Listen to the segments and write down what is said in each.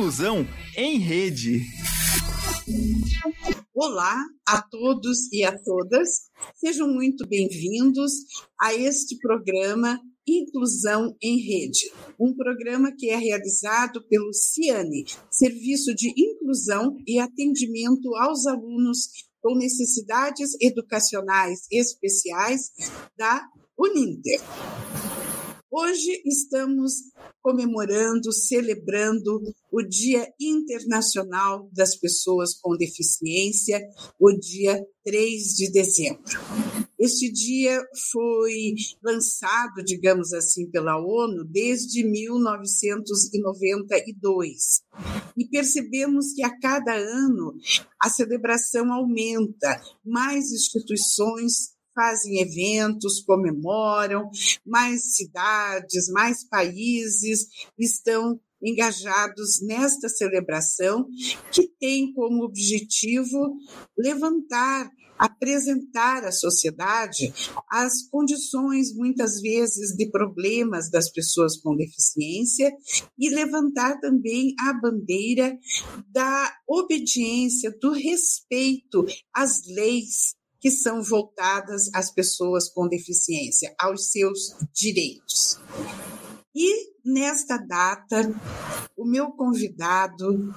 Inclusão em Rede. Olá a todos e a todas, sejam muito bem-vindos a este programa Inclusão em Rede, um programa que é realizado pelo CIANE, Serviço de Inclusão e Atendimento aos Alunos com Necessidades Educacionais Especiais da Uninter. Hoje estamos comemorando, celebrando o Dia Internacional das Pessoas com Deficiência, o dia 3 de dezembro. Este dia foi lançado, digamos assim, pela ONU desde 1992. E percebemos que a cada ano a celebração aumenta, mais instituições fazem eventos, comemoram, mais cidades, mais países estão engajados nesta celebração que tem como objetivo levantar apresentar à sociedade as condições, muitas vezes, de problemas das pessoas com deficiência e levantar também a bandeira da obediência, do respeito às leis que são voltadas às pessoas com deficiência, aos seus direitos. E nesta data, o meu convidado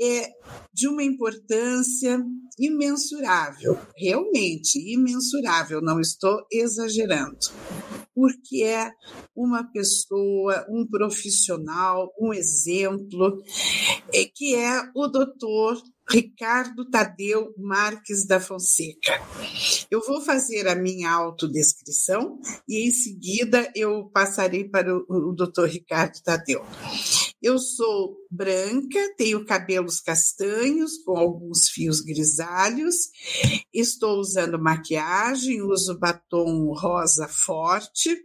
é de uma importância imensurável, realmente imensurável, não estou exagerando, porque é uma pessoa, um profissional, um exemplo, é, que é o doutor Ricardo Tadeu Marques da Fonseca. Eu vou fazer a minha autodescrição e em seguida eu passarei para o, o Dr. Ricardo Tadeu. Eu sou branca, tenho cabelos castanhos com alguns fios grisalhos, estou usando maquiagem, uso batom rosa forte,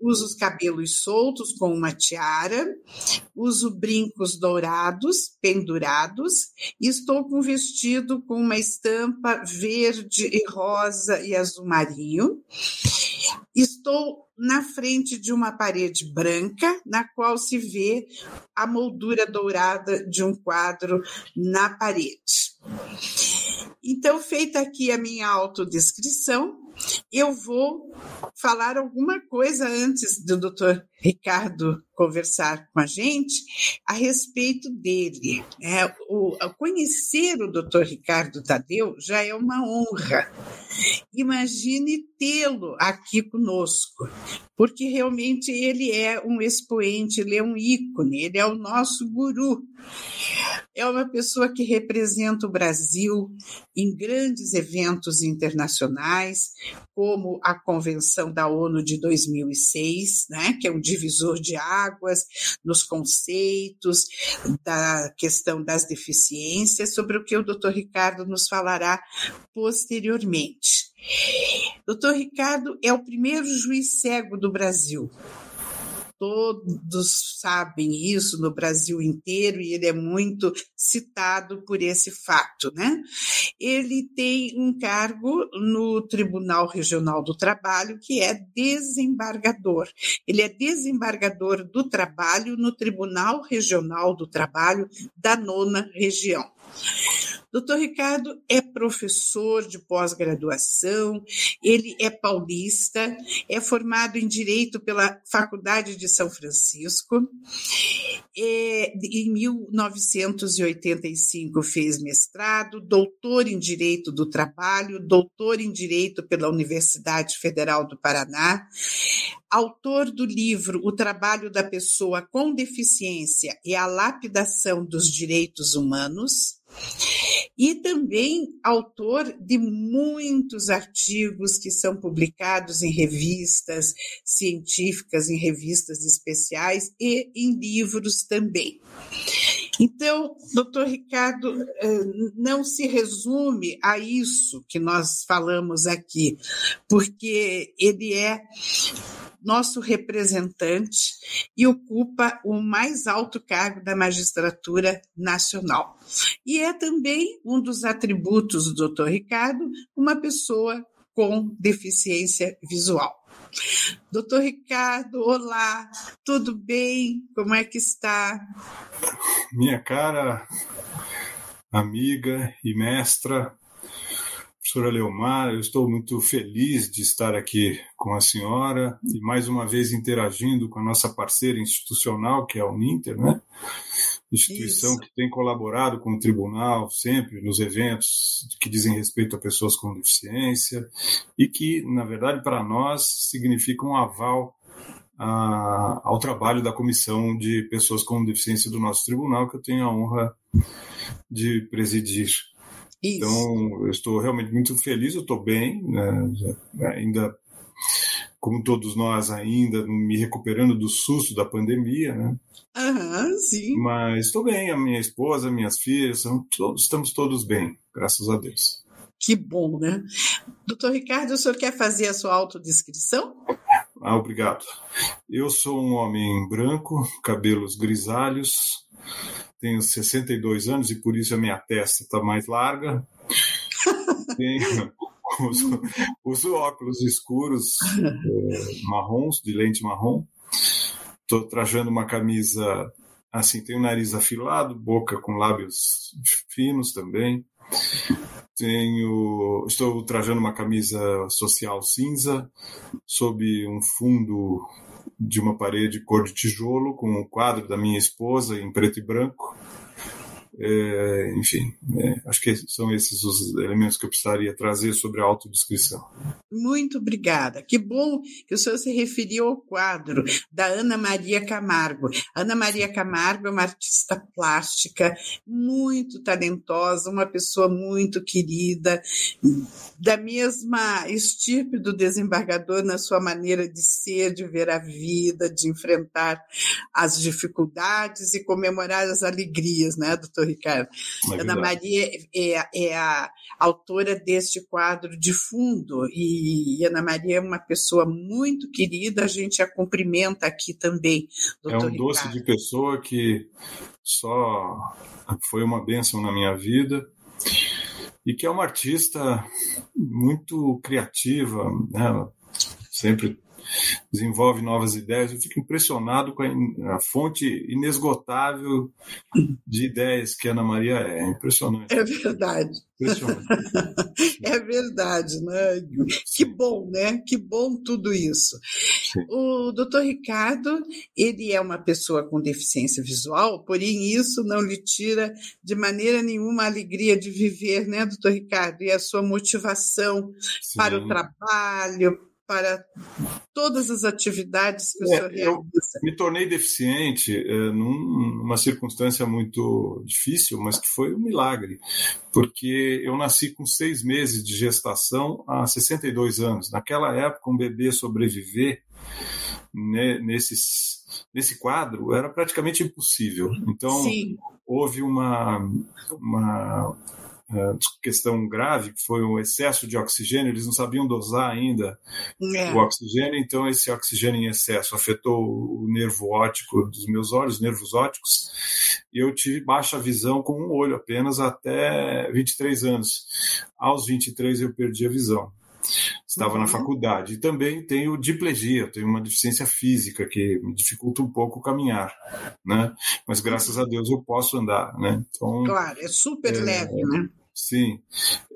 uso os cabelos soltos com uma tiara, uso brincos dourados pendurados e estou com um vestido com uma estampa verde e rosa e azul marinho. Estou na frente de uma parede branca, na qual se vê a moldura dourada de um quadro na parede. Então, feita aqui a minha autodescrição, eu vou falar alguma coisa antes do doutor Ricardo conversar com a gente a respeito dele. É, o, conhecer o doutor Ricardo Tadeu já é uma honra. Imagine tê-lo aqui conosco, porque realmente ele é um expoente, ele é um ícone, ele é o nosso guru. É uma pessoa que representa o Brasil em grandes eventos internacionais, como a Convenção da ONU de 2006, né, que é um divisor de águas nos conceitos da questão das deficiências, sobre o que o Dr. Ricardo nos falará posteriormente. Doutor Ricardo é o primeiro juiz cego do Brasil todos sabem isso no Brasil inteiro e ele é muito citado por esse fato, né? Ele tem um cargo no Tribunal Regional do Trabalho que é desembargador. Ele é desembargador do trabalho no Tribunal Regional do Trabalho da nona região. Doutor Ricardo é professor de pós-graduação, ele é paulista, é formado em Direito pela Faculdade de São Francisco. É, em 1985 fez mestrado, doutor em Direito do Trabalho, doutor em Direito pela Universidade Federal do Paraná, autor do livro O Trabalho da Pessoa com Deficiência e a Lapidação dos Direitos Humanos e também autor de muitos artigos que são publicados em revistas científicas, em revistas especiais e em livros também. Então, doutor Ricardo, eh, não se resume a isso que nós falamos aqui, porque ele é nosso representante e ocupa o mais alto cargo da magistratura nacional. E é também um dos atributos do doutor Ricardo, uma pessoa com deficiência visual. Doutor Ricardo, olá, tudo bem? Como é que está? Minha cara amiga e mestra, professora Leomar, eu estou muito feliz de estar aqui com a senhora e mais uma vez interagindo com a nossa parceira institucional, que é a Uninter, né? Instituição Isso. que tem colaborado com o tribunal sempre nos eventos que dizem respeito a pessoas com deficiência e que, na verdade, para nós significa um aval a, ao trabalho da comissão de pessoas com deficiência do nosso tribunal, que eu tenho a honra de presidir. Isso. Então, eu estou realmente muito feliz, eu estou bem, né? ainda, como todos nós, ainda me recuperando do susto da pandemia, né? Aham, sim. Mas estou bem, a minha esposa, minhas filhas, todos, estamos todos bem, graças a Deus. Que bom, né? Doutor Ricardo, o senhor quer fazer a sua autodescrição? Ah, obrigado. Eu sou um homem branco, cabelos grisalhos, tenho 62 anos e por isso a minha testa está mais larga. Tenho, uso, uso, óculos escuros é, marrons, de lente marrom. Estou trajando uma camisa assim, tenho nariz afilado, boca com lábios finos também. Tenho, estou trajando uma camisa social cinza sob um fundo de uma parede cor de tijolo com o um quadro da minha esposa em preto e branco. É, enfim, é, acho que são esses os elementos que eu precisaria trazer sobre a autodescrição. Muito obrigada. Que bom que o senhor se referiu ao quadro da Ana Maria Camargo. Ana Maria Camargo é uma artista plástica muito talentosa, uma pessoa muito querida, da mesma estirpe do desembargador na sua maneira de ser, de ver a vida, de enfrentar as dificuldades e comemorar as alegrias, né, doutor Ricardo? É Ana Maria é, é a autora deste quadro de fundo e Ana Maria é uma pessoa muito querida, a gente a cumprimenta aqui também, doutor É um doce Ricardo. de pessoa que só foi uma bênção na minha vida e que é uma artista muito criativa, né? sempre desenvolve novas ideias. Eu fico impressionado com a, a, fonte inesgotável de ideias que a Ana Maria é. é impressionante. É verdade. Impressionante. é verdade, né? Que bom, né? Que bom tudo isso. Sim. O doutor Ricardo, ele é uma pessoa com deficiência visual, porém isso não lhe tira de maneira nenhuma a alegria de viver, né, doutor Ricardo? E a sua motivação Sim. para o trabalho, para todas as atividades que o é, senhor realiza? Eu me tornei deficiente é, numa circunstância muito difícil, mas que foi um milagre, porque eu nasci com seis meses de gestação há 62 anos. Naquela época, um bebê sobreviver né, nesses, nesse quadro era praticamente impossível. Então, Sim. houve uma, uma questão grave, que foi o excesso de oxigênio, eles não sabiam dosar ainda é. o oxigênio, então esse oxigênio em excesso afetou o nervo óptico dos meus olhos, nervos ópticos, e eu tive baixa visão com um olho apenas até 23 anos. Aos 23 eu perdi a visão. Estava uhum. na faculdade. E também tenho diplegia, tenho uma deficiência física que me dificulta um pouco caminhar, né? Mas graças a Deus eu posso andar, né? Então, claro, é super é, leve, né? Sim,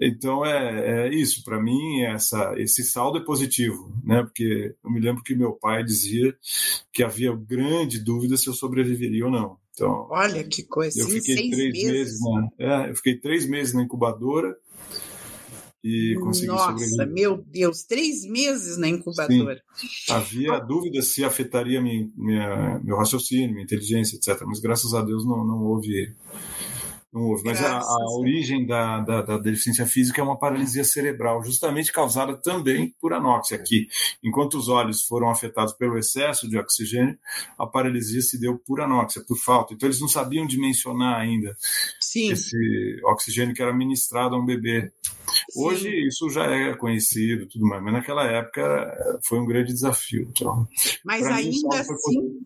então é, é isso. Para mim, essa, esse saldo é positivo, né? Porque eu me lembro que meu pai dizia que havia grande dúvida se eu sobreviveria ou não. Então, olha que coisa. Eu fiquei três meses. meses na, é, eu fiquei três meses na incubadora e consegui Nossa, sobreviver. meu Deus, três meses na incubadora. Sim. Havia dúvida se afetaria minha, minha, meu raciocínio, minha inteligência, etc. Mas graças a Deus não, não houve não houve. Mas a, a, origem da, da, da, deficiência física é uma paralisia cerebral, justamente causada também por anóxia. Aqui, enquanto os olhos foram afetados pelo excesso de oxigênio, a paralisia se deu por anóxia, por falta. Então, eles não sabiam dimensionar ainda Sim. esse oxigênio que era ministrado a um bebê. Sim. Hoje, isso já é conhecido, tudo mais, mas naquela época foi um grande desafio. Então, mas ainda assim.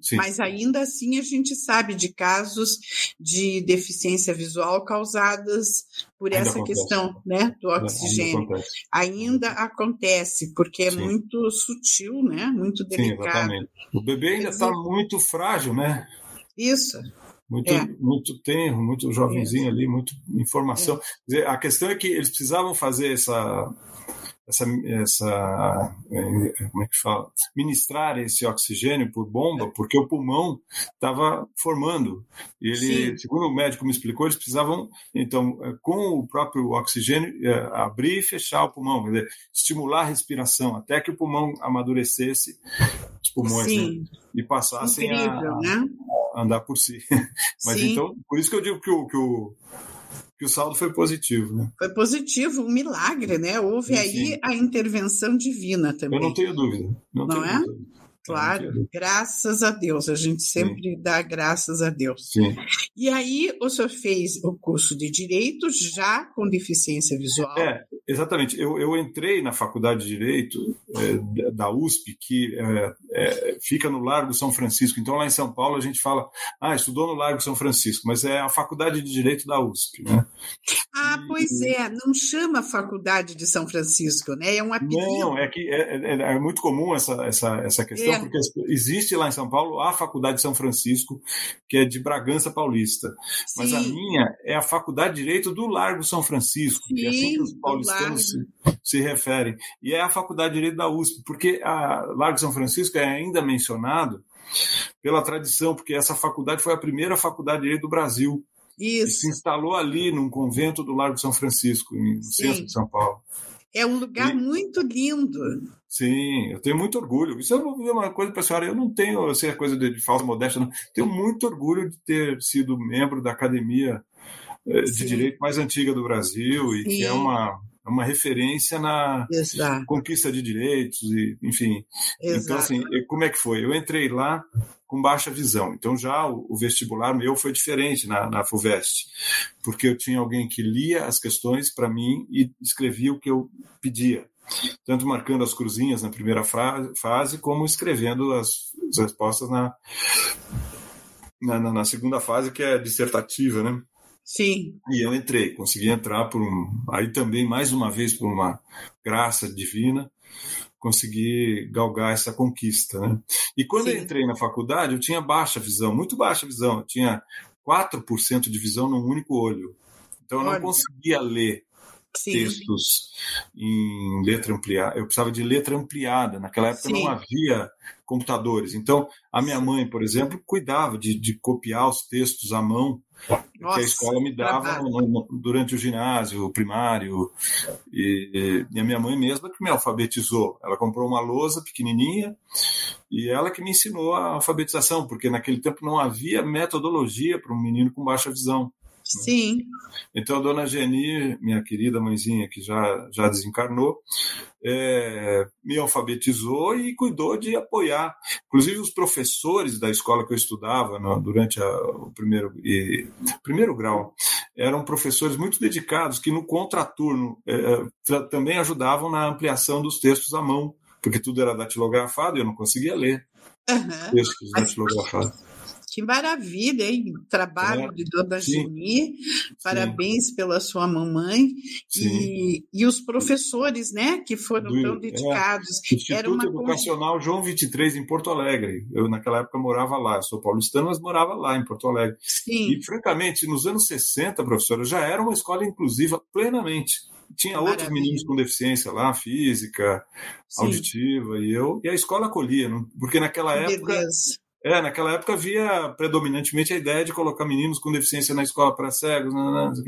Sim. Mas ainda assim a gente sabe de casos de deficiência visual causadas por ainda essa acontece. questão né, do oxigênio. Ainda acontece, ainda acontece porque é Sim. muito sutil, né? Muito delicado. Sim, exatamente. O bebê ainda está muito frágil, né? Isso. Muito, é. muito tenro, muito jovenzinho ali, muita informação. É. a questão é que eles precisavam fazer essa essa, essa é, como é que fala ministrar esse oxigênio por bomba porque o pulmão estava formando e ele Sim. segundo o médico me explicou eles precisavam então é, com o próprio oxigênio é, abrir e fechar o pulmão dizer, estimular a respiração até que o pulmão amadurecesse os pulmões né? e passassem Incrível, a, né? a, andar por si mas Sim. então por isso que eu digo que o, que o que o saldo foi positivo, né? Foi positivo, um milagre, né? Houve sim, aí sim. a intervenção divina também. Eu não tenho dúvida. Não, não é? Dúvida. Claro, graças a Deus, a gente sempre Sim. dá graças a Deus. Sim. E aí, o senhor fez o curso de Direito já com deficiência visual? É, exatamente. Eu, eu entrei na Faculdade de Direito é, da USP, que é, é, fica no Largo São Francisco. Então, lá em São Paulo, a gente fala, ah, estudou no Largo São Francisco, mas é a Faculdade de Direito da USP, né? Ah, pois é, não chama Faculdade de São Francisco, né? É um apelido. Não, é que é, é, é muito comum essa, essa, essa questão porque existe lá em São Paulo a Faculdade de São Francisco, que é de Bragança Paulista. Sim. Mas a minha é a Faculdade de Direito do Largo São Francisco, Sim, que é assim que os paulistanos se, se, referem. E é a Faculdade de Direito da USP, porque a Largo São Francisco é ainda mencionado pela tradição, porque essa faculdade foi a primeira faculdade de Direito do Brasil. Isso. E se instalou ali num convento do Largo São Francisco, no Sim. centro de São Paulo. É um lugar e... muito lindo. Sim, eu tenho muito orgulho. Isso eu vou dizer uma coisa para a senhora, eu não tenho, sei a coisa de, de falsa modéstia, não. Tenho muito orgulho de ter sido membro da academia eh, de Sim. direito mais antiga do Brasil e Sim. que é uma, é uma referência na Exato. conquista de direitos e enfim. Exato. Então assim, como é que foi? Eu entrei lá com baixa visão. Então já o, o vestibular meu foi diferente na, na FUVEST, porque eu tinha alguém que lia as questões para mim e escrevia o que eu pedia tanto marcando as cruzinhas na primeira fase, como escrevendo as, as respostas na, na, na, segunda fase, que é dissertativa, né? Sim. E eu entrei, consegui entrar por um. Aí também, mais uma vez, por uma graça divina, conseguir galgar essa conquista. Né? E quando Sim. eu entrei na faculdade, eu tinha baixa visão, muito baixa visão. Eu tinha 4% de visão num único olho. Então eu não conseguia ler Sim. textos em letra ampliada. Eu precisava de letra ampliada. Naquela época Sim. não havia computadores. Então, a minha mãe, por exemplo, cuidava de, de copiar os textos à mão Nossa, que a escola me dava no, durante o ginásio, o primário. E, e, a minha mãe mesma que me alfabetizou. Ela comprou uma lousa pequenininha e ela que me ensinou a alfabetização, porque naquele tempo não havia metodologia para um menino com baixa visão. Sim. Então, a dona Geni, minha querida mãezinha, que já, já desencarnou, é, me alfabetizou e cuidou de apoiar. Inclusive, os professores da escola que eu estudava no, durante a, o primeiro, e, primeiro grau eram professores muito dedicados que, no contraturno, é, também ajudavam na ampliação dos textos à mão, porque tudo era datilografado e eu não conseguia ler uhum. textos datilografados. Que maravilha, hein? Trabalho é, de Dona Geni, parabéns sim. pela sua mamãe e, e os professores, né, que foram Do, tão é, dedicados. É, Instituto Era uma Educacional João 23 em Porto Alegre. Eu naquela época morava lá, eu sou paulistano, mas morava lá em Porto Alegre. Sim. E francamente, nos anos 60, professora, já era uma escola inclusiva plenamente tinha Maravilha. outros meninos com deficiência lá, física, Sim. auditiva, e eu, e a escola acolhia, porque naquela época é, naquela época havia predominantemente a ideia de colocar meninos com deficiência na escola para cegos, não, não, não,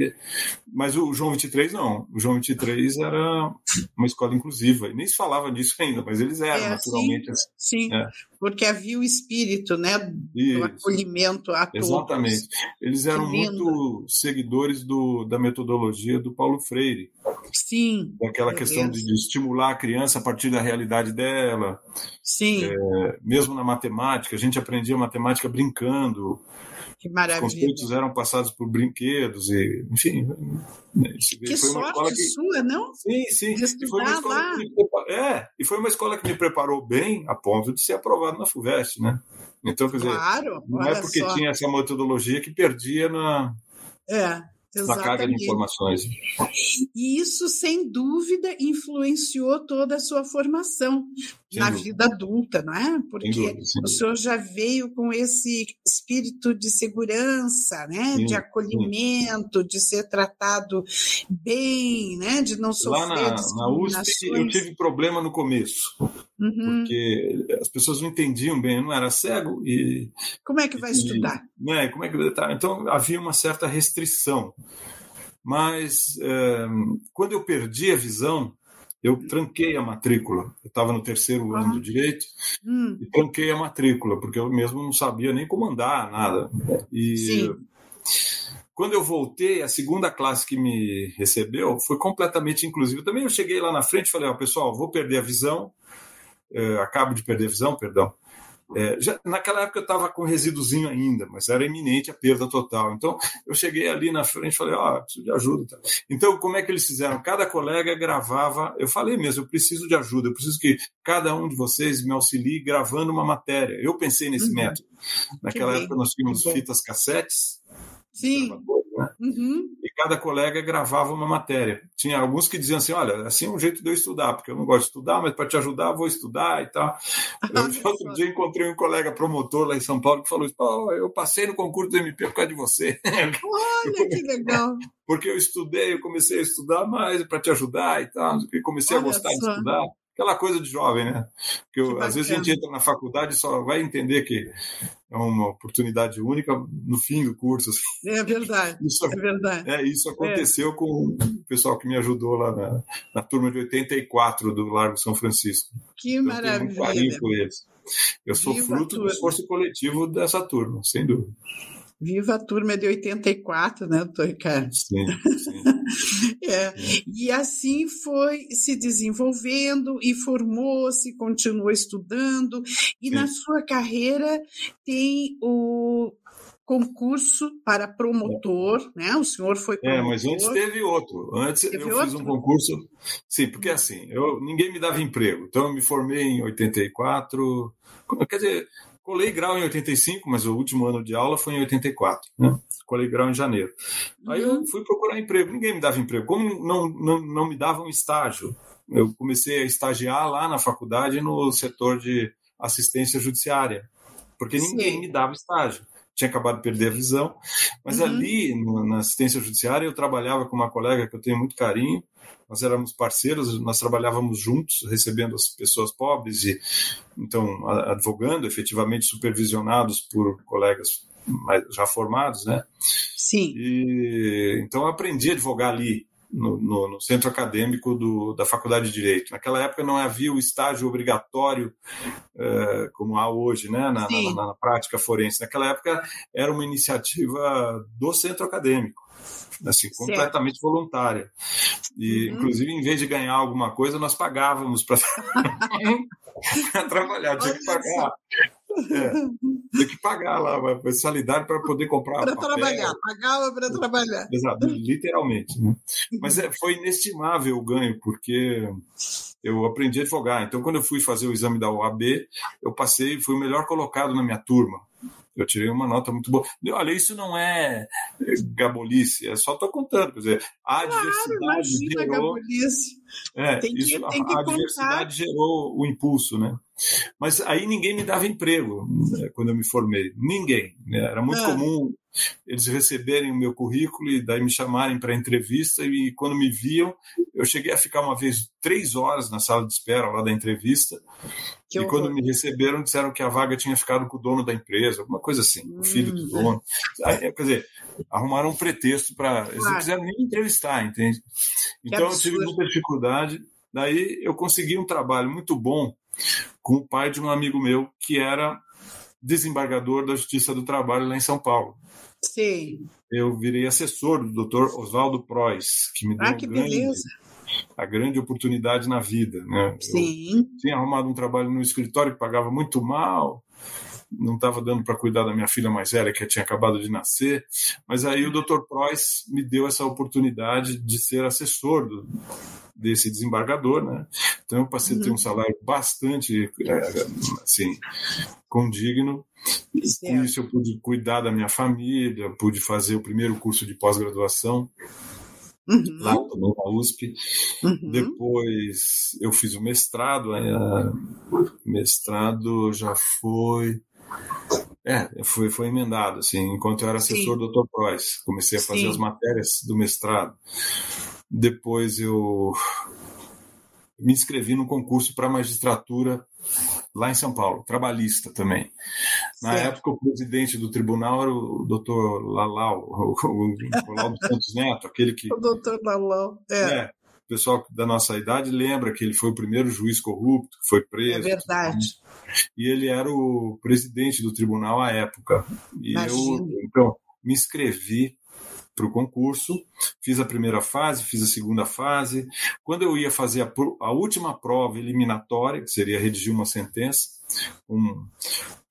mas o João 23 não. O João 23 era uma escola inclusiva, e nem se falava disso ainda, mas eles eram, é, naturalmente. Sim, assim. sim é. porque havia o espírito né, do acolhimento a todos. Exatamente. Eles eram muito seguidores do, da metodologia do Paulo Freire. Sim. Aquela questão de, de, estimular a criança a partir da realidade dela. Sim. É, mesmo na matemática, a gente aprendia matemática brincando. Que maravilha. Os conceitos eram passados por brinquedos, e, enfim. Né, que sorte que... sua, não? Sim, sim. E foi, uma escola que me... é, e foi uma escola que me preparou bem a ponto de ser aprovado na FUVEST, né? Então, quer dizer, claro, não é porque só. tinha essa metodologia que perdia na, é. Exatamente. na carga de informações. E isso, sem dúvida, influenciou toda a sua formação sem na dúvida. vida adulta, não é? Porque dúvida, o senhor já veio com esse espírito de segurança, né? Sim, de acolhimento, sim. de ser tratado bem, né? De não sofrer Lá na, na USP eu tive problema no começo. Uhum. Porque as pessoas não entendiam bem, eu não era cego e. Como é que vai e, estudar? Né, como é que tá? Então havia uma certa restrição. Mas é, quando eu perdi a visão, eu tranquei a matrícula. Eu estava no terceiro ano do direito hum. e tranquei a matrícula, porque eu mesmo não sabia nem como andar, nada. E Sim. quando eu voltei, a segunda classe que me recebeu foi completamente inclusiva. Também eu cheguei lá na frente e falei: ó, oh, pessoal, vou perder a visão, é, acabo de perder a visão, perdão. É, já, naquela época eu estava com resíduozinho ainda, mas era iminente a perda total. Então eu cheguei ali na frente e falei: Ó, oh, preciso de ajuda. Então, como é que eles fizeram? Cada colega gravava. Eu falei mesmo: eu preciso de ajuda, eu preciso que cada um de vocês me auxilie gravando uma matéria. Eu pensei nesse uhum. método. Naquela época nós tínhamos fitas cassetes. Sim. Né? Uhum. E cada colega gravava uma matéria. Tinha alguns que diziam assim: olha, assim é um jeito de eu estudar, porque eu não gosto de estudar, mas para te ajudar vou estudar e tal. Eu, outro dia encontrei um colega promotor lá em São Paulo que falou: oh, eu passei no concurso do MP por causa de você. Olha que legal! porque eu estudei, eu comecei a estudar mais para te ajudar e tal. Comecei olha a gostar só. de estudar aquela coisa de jovem, né? Porque eu, às vezes a gente entra na faculdade e só vai entender que é uma oportunidade única no fim do curso. Assim. É verdade. Isso, é verdade. É, isso aconteceu é. com o pessoal que me ajudou lá na, na, turma de 84 do Largo São Francisco. Que então, maravilha. Eu tenho por eles. Eu sou Viva fruto do esforço coletivo dessa turma, sem dúvida. Viva a turma de 84, né, doutor Ricardo? Sim, sim. é. E assim foi se desenvolvendo e formou-se, continuou estudando. E sim. na sua carreira tem o concurso para promotor, né? O senhor foi promotor. É, mas antes teve outro. Antes teve eu outro? fiz um concurso. Sim, porque assim, eu, ninguém me dava emprego. Então eu me formei em 84. Quer dizer, Colei grau em 85, mas o último ano de aula foi em 84. Né? Colei grau em janeiro. Aí eu uhum. fui procurar emprego. Ninguém me dava emprego. Como não, não, não me davam estágio, eu comecei a estagiar lá na faculdade no setor de assistência judiciária, porque ninguém Sim. me dava estágio. Tinha acabado de perder a visão, mas uhum. ali na assistência judiciária eu trabalhava com uma colega que eu tenho muito carinho, nós éramos parceiros, nós trabalhávamos juntos, recebendo as pessoas pobres e então advogando, efetivamente supervisionados por colegas já formados, né? Sim. E então eu aprendi a advogar ali no, no, no, centro acadêmico do, da Faculdade de Direito. Naquela época não havia o estágio obrigatório uh, como há hoje, né, na, na, na, na, prática forense. Naquela época era uma iniciativa do centro acadêmico assim, completamente voluntária. E, uhum. inclusive, em vez de ganhar alguma coisa, nós pagávamos para trabalhar, tinha que pagar. É, tem que pagar lá a mensalidade para poder comprar. Para trabalhar, pagava para trabalhar. Exato, literalmente. Né? Mas é, foi inestimável o ganho, porque eu aprendi a advogar. Então, quando eu fui fazer o exame da OAB, eu passei, e fui o melhor colocado na minha turma. Eu tirei uma nota muito boa. Olha, isso não é gabolice, é só estou contando. Quer dizer, a claro, diversidade gerou. É, tem que, isso, tem a, a diversidade gerou o impulso, né? Mas aí ninguém me dava emprego né, quando eu me formei. Ninguém. Né? Era muito ah. comum eles receberem o meu currículo e daí me chamarem para entrevista e quando me viam, eu cheguei a ficar uma vez três horas na sala de espera lá da entrevista que e horror. quando me receberam disseram que a vaga tinha ficado com o dono da empresa, alguma coisa assim, o filho do hum, dono. Aí, quer dizer, arrumaram um pretexto para... Eles claro. não quiseram nem me entrevistar, entende? Então eu tive muita dificuldade. Daí eu consegui um trabalho muito bom com o pai de um amigo meu que era desembargador da Justiça do Trabalho lá em São Paulo. Sim. Eu virei assessor do Dr. Oswaldo Prois, que me deu ah, que grande, beleza. a grande oportunidade na vida. Né? Sim. Eu tinha arrumado um trabalho no escritório que pagava muito mal, não estava dando para cuidar da minha filha mais velha, que tinha acabado de nascer, mas aí o Dr. Preuss me deu essa oportunidade de ser assessor do, desse desembargador, né? Então eu passei a ter um uhum. salário bastante, é, assim, condigno. Com isso eu pude cuidar da minha família, pude fazer o primeiro curso de pós-graduação uhum. lá também na USP. Uhum. Depois eu fiz o mestrado, aí, mestrado já foi é, foi, foi emendado, assim, enquanto eu era assessor Sim. do Dr. Preuss. Comecei a fazer Sim. as matérias do mestrado. Depois eu me inscrevi no concurso para magistratura lá em São Paulo, trabalhista também. Na certo. época, o presidente do tribunal era o doutor Lalau, o, o, o dos Santos Neto, aquele que. O doutor Lalau, é. é. O pessoal da nossa idade lembra que ele foi o primeiro juiz corrupto que foi preso. É verdade. E ele era o presidente do tribunal à época. E Imagina. eu, então, me inscrevi para o concurso, fiz a primeira fase, fiz a segunda fase. Quando eu ia fazer a, a última prova eliminatória, que seria redigir uma sentença, com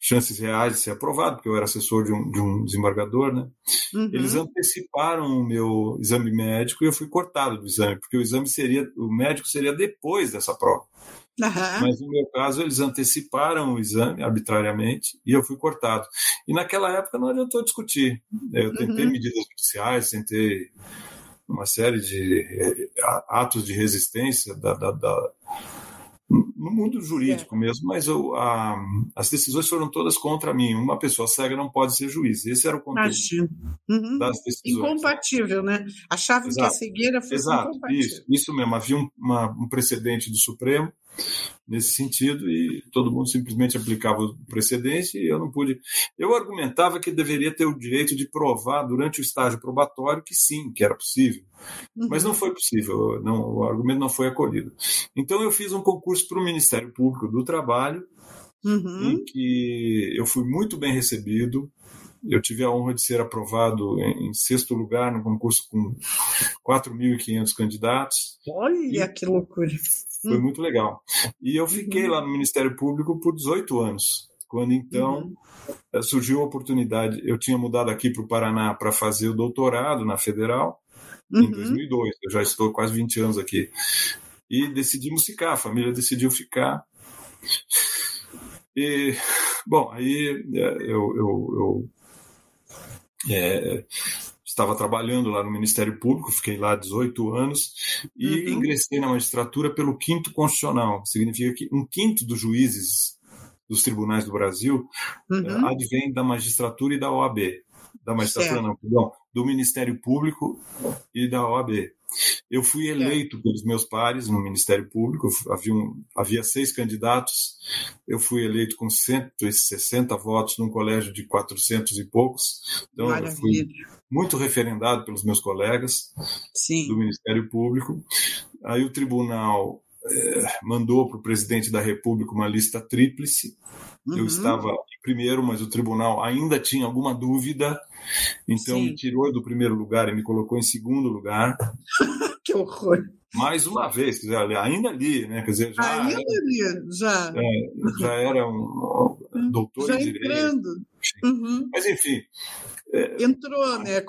chances reais de ser aprovado, porque eu era assessor de um, de um desembargador, né? Uhum. Eles anteciparam o meu exame médico e eu fui cortado do exame, porque o exame seria, o médico seria depois dessa prova. Uhum. Mas no meu caso, eles anteciparam o exame arbitrariamente e eu fui cortado. E naquela época não adiantou discutir. Eu tentei uhum. medidas judiciais, tentei uma série de eh, atos de resistência da, da, da no mundo jurídico é. mesmo, mas eu, a, as decisões foram todas contra mim. Uma pessoa cega não pode ser juiz. Esse era o conteúdo uhum. das decisões. Incompatível, né? Achavam Exato. que a cegueira fosse Exato. incompatível. Isso, isso mesmo. Havia um, uma, um precedente do Supremo nesse sentido e todo mundo simplesmente aplicava o precedente e eu não pude. Eu argumentava que deveria ter o direito de provar durante o estágio probatório que sim, que era possível, uhum. mas não foi possível, não, o argumento não foi acolhido. Então eu fiz um concurso para o Ministério Público do Trabalho, uhum. em que eu fui muito bem recebido, eu tive a honra de ser aprovado em, sexto lugar no concurso com 4.500 candidatos. Olha e que loucura! Foi hum. muito legal. E eu fiquei uhum. lá no Ministério Público por 18 anos. Quando então uhum. Eh, surgiu a oportunidade, eu tinha mudado aqui para o Paraná para fazer o doutorado na Federal uhum. em 2002. Eu já estou quase 20 anos aqui. E decidimos ficar, a família decidiu ficar. E, bom, aí eh, eu, eu, eu é, estava trabalhando lá no Ministério Público, fiquei lá 18 anos e uhum. ingressei na magistratura pelo quinto constitucional. Significa que um quinto dos juízes dos tribunais do Brasil uhum. advém da magistratura e da OAB. Da magistratura, certo. não, perdão, do Ministério Público e da OAB. Eu fui eleito pelos meus pares no Ministério Público, havia, um, havia seis candidatos, eu fui eleito com 160 votos num colégio de 400 e poucos, então Maravilha. eu fui muito referendado pelos meus colegas Sim. do Ministério Público. Aí o tribunal é, mandou para o presidente da República uma lista tríplice, uhum. eu estava em primeiro, mas o tribunal ainda tinha alguma dúvida, então Sim. me tirou do primeiro lugar e me colocou em segundo lugar. que horror! Mais uma vez, quer dizer, ainda ali, né? Quer dizer, já ainda ali, já. É, já era um, um doutor já em direito. Entrando. Uhum. Mas enfim. É, Entrou, né?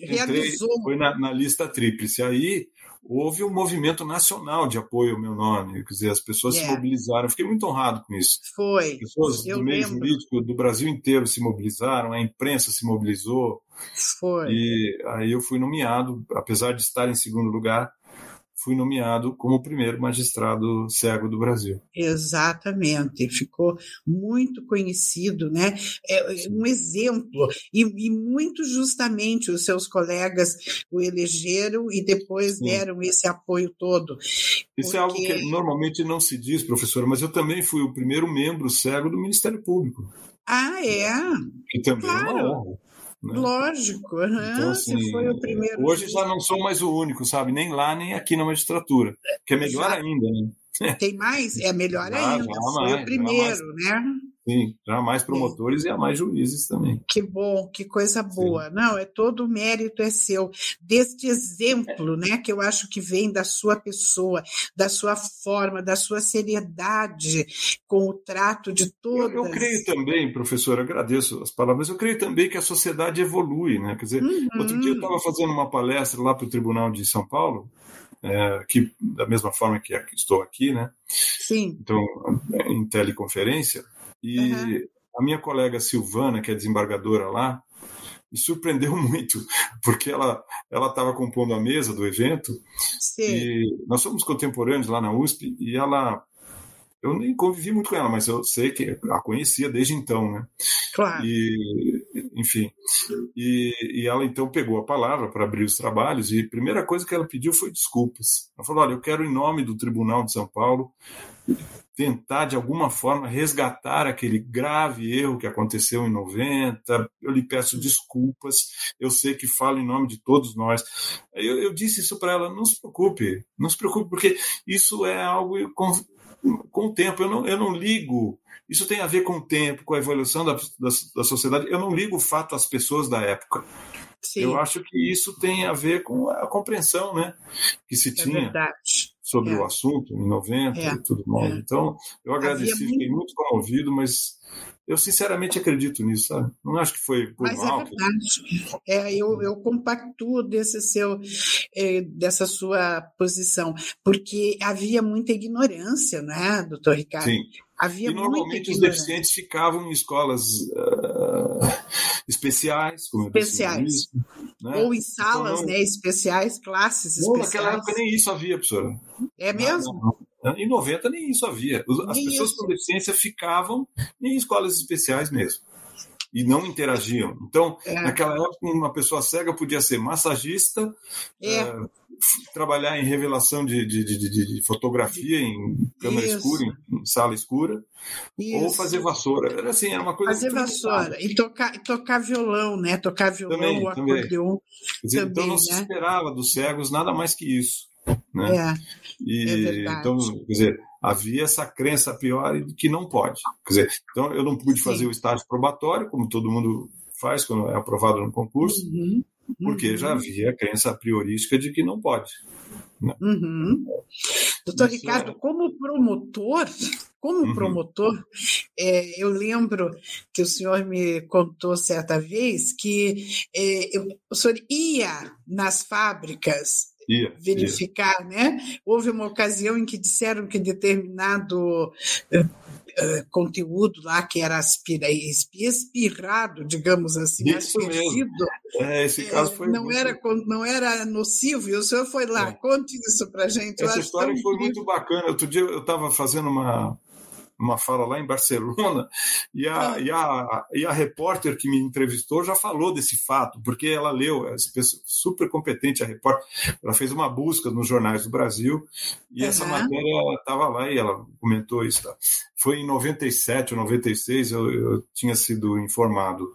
realizou. Foi na, na lista tríplice. Aí houve um movimento nacional de apoio ao meu nome, quer dizer, as pessoas se é. mobilizaram. fiquei muito honrado com isso. Foi. Pessoas Eu do meio lembro. jurídico do Brasil inteiro se mobilizaram, a imprensa se mobilizou. Foi. E aí eu fui nomeado, apesar de estar em segundo lugar, fui nomeado como o primeiro magistrado cego do Brasil. Exatamente, ficou muito conhecido, né? É um exemplo e, e muito justamente os seus colegas o elegeram e depois Sim. deram esse apoio todo. Isso porque... é algo que normalmente não se diz, professora, mas eu também fui o primeiro membro cego do Ministério Público. Ah, é? Que também claro. é uma honra. Né? Lógico, uhum. então, assim, foi o primeiro. Hoje já não sou mais o único, sabe? Nem lá, nem aqui na magistratura. Que é melhor ainda, né? Tem mais? É melhor já, ainda. Já foi mais, o primeiro, né? Sim, já há mais promotores é. e há mais juízes também. Que bom, que coisa boa. Sim. Não, é todo o mérito é seu. Deste exemplo, né, que eu acho que vem da sua pessoa, da sua forma, da sua seriedade com o trato de todas. Eu, eu creio também, professor, agradeço as palavras, eu creio também que a sociedade evolui, né? Quer dizer, uhum. outro dia eu estava fazendo uma palestra lá para o Tribunal de São Paulo, é, que da mesma forma que estou aqui, né? Sim. Então, em teleconferência, e uhum. a minha colega Silvana, que é desembargadora lá, me surpreendeu muito, porque ela ela estava compondo a mesa do evento Sim. e nós somos contemporâneos lá na USP e ela eu nem convivi muito com ela, mas eu sei que a conhecia desde então, né? Claro. E, enfim, e, e ela então pegou a palavra para abrir os trabalhos e a primeira coisa que ela pediu foi desculpas. Ela falou: olha, eu quero em nome do Tribunal de São Paulo tentar de alguma forma resgatar aquele grave erro que aconteceu em 90. Eu lhe peço desculpas. Eu sei que falo em nome de todos nós. Eu, eu disse isso para ela: não se preocupe, não se preocupe, porque isso é algo com, o tempo. Eu não, eu não ligo. Isso tem a ver com o tempo, com a evolução da, da, da sociedade. Eu não ligo o fato às pessoas da época. Sim. Eu acho que isso tem a ver com a compreensão né, que se é tinha. Verdade sobre é. o assunto em 90 é. e tudo mais. É. Então, eu agradeci, fiquei muito comovido, mas eu sinceramente acredito nisso, sabe? Não acho que foi por Mas é mal. É verdade. É, eu, eu compactuo desse seu, é, dessa sua posição, porque havia muita ignorância, né, doutor Ricardo? Sim. Havia e normalmente os deficientes ficavam em escolas uh, especiais, como especiais. né? Ou em então, salas então, não... né, especiais, classes não, especiais. Naquela época nem isso havia, professora. É mesmo? Não, não. Em 90 nem isso havia. As nem pessoas isso. com deficiência ficavam em escolas especiais mesmo e não interagiam. Então, é. naquela época, uma pessoa cega podia ser massagista, é. uh, trabalhar em revelação de, de, de, de fotografia em câmera Isso. escura, em, em, sala escura, Isso. ou fazer vassoura. Era assim, era uma coisa. Fazer vassoura e tocar, tocar violão, né? Tocar violão, também, acordeon. Dizer, então não né? se esperava dos cegos nada mais que isso. Né? É, e, é então, quer dizer, havia essa crença pior de que não pode. Quer dizer, então eu não pude fazer Sim. o estágio probatório, como todo mundo faz quando é aprovado no concurso, uhum porque uhum. já havia a crença priorística de que não pode. Né? Uhum. Doutor Isso Ricardo, é... como promotor, como uhum. promotor, é, eu lembro que o senhor me contou certa vez que é, eu, o senhor ia nas fábricas verificar, né? Houve uma ocasião em que disseram que determinado uh, conteúdo lá que era aspira, espirrado, digamos assim, Isso aspergido. É, esse caso foi não muito... era não era nocivo. E o senhor foi lá, é. conte isso para gente. Essa história foi muito bacana. Outro dia eu estava fazendo uma uma fala lá em Barcelona, e a, e, a, e a repórter que me entrevistou já falou desse fato, porque ela leu, é super competente a repórter, ela fez uma busca nos jornais do Brasil, e uhum. essa matéria estava lá e ela comentou isso. Tá? Foi em 97 ou 96, eu, eu tinha sido informado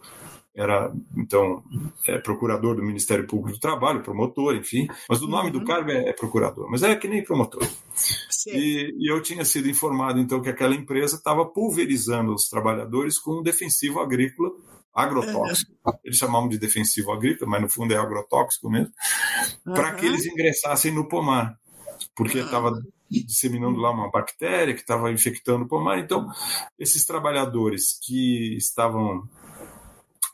era então é, procurador do Ministério Público do Trabalho, promotor, enfim, mas o nome uhum. do cargo é, é, procurador, mas é que nem promotor. E, e, eu tinha sido informado então que aquela empresa estava pulverizando os trabalhadores com um defensivo agrícola agrotóxico. Uhum. Eles chamavam de defensivo agrícola, mas no fundo é agrotóxico mesmo, uhum. para que eles ingressassem no pomar, porque estava disseminando lá uma bactéria que estava infectando o pomar. Então, esses trabalhadores que estavam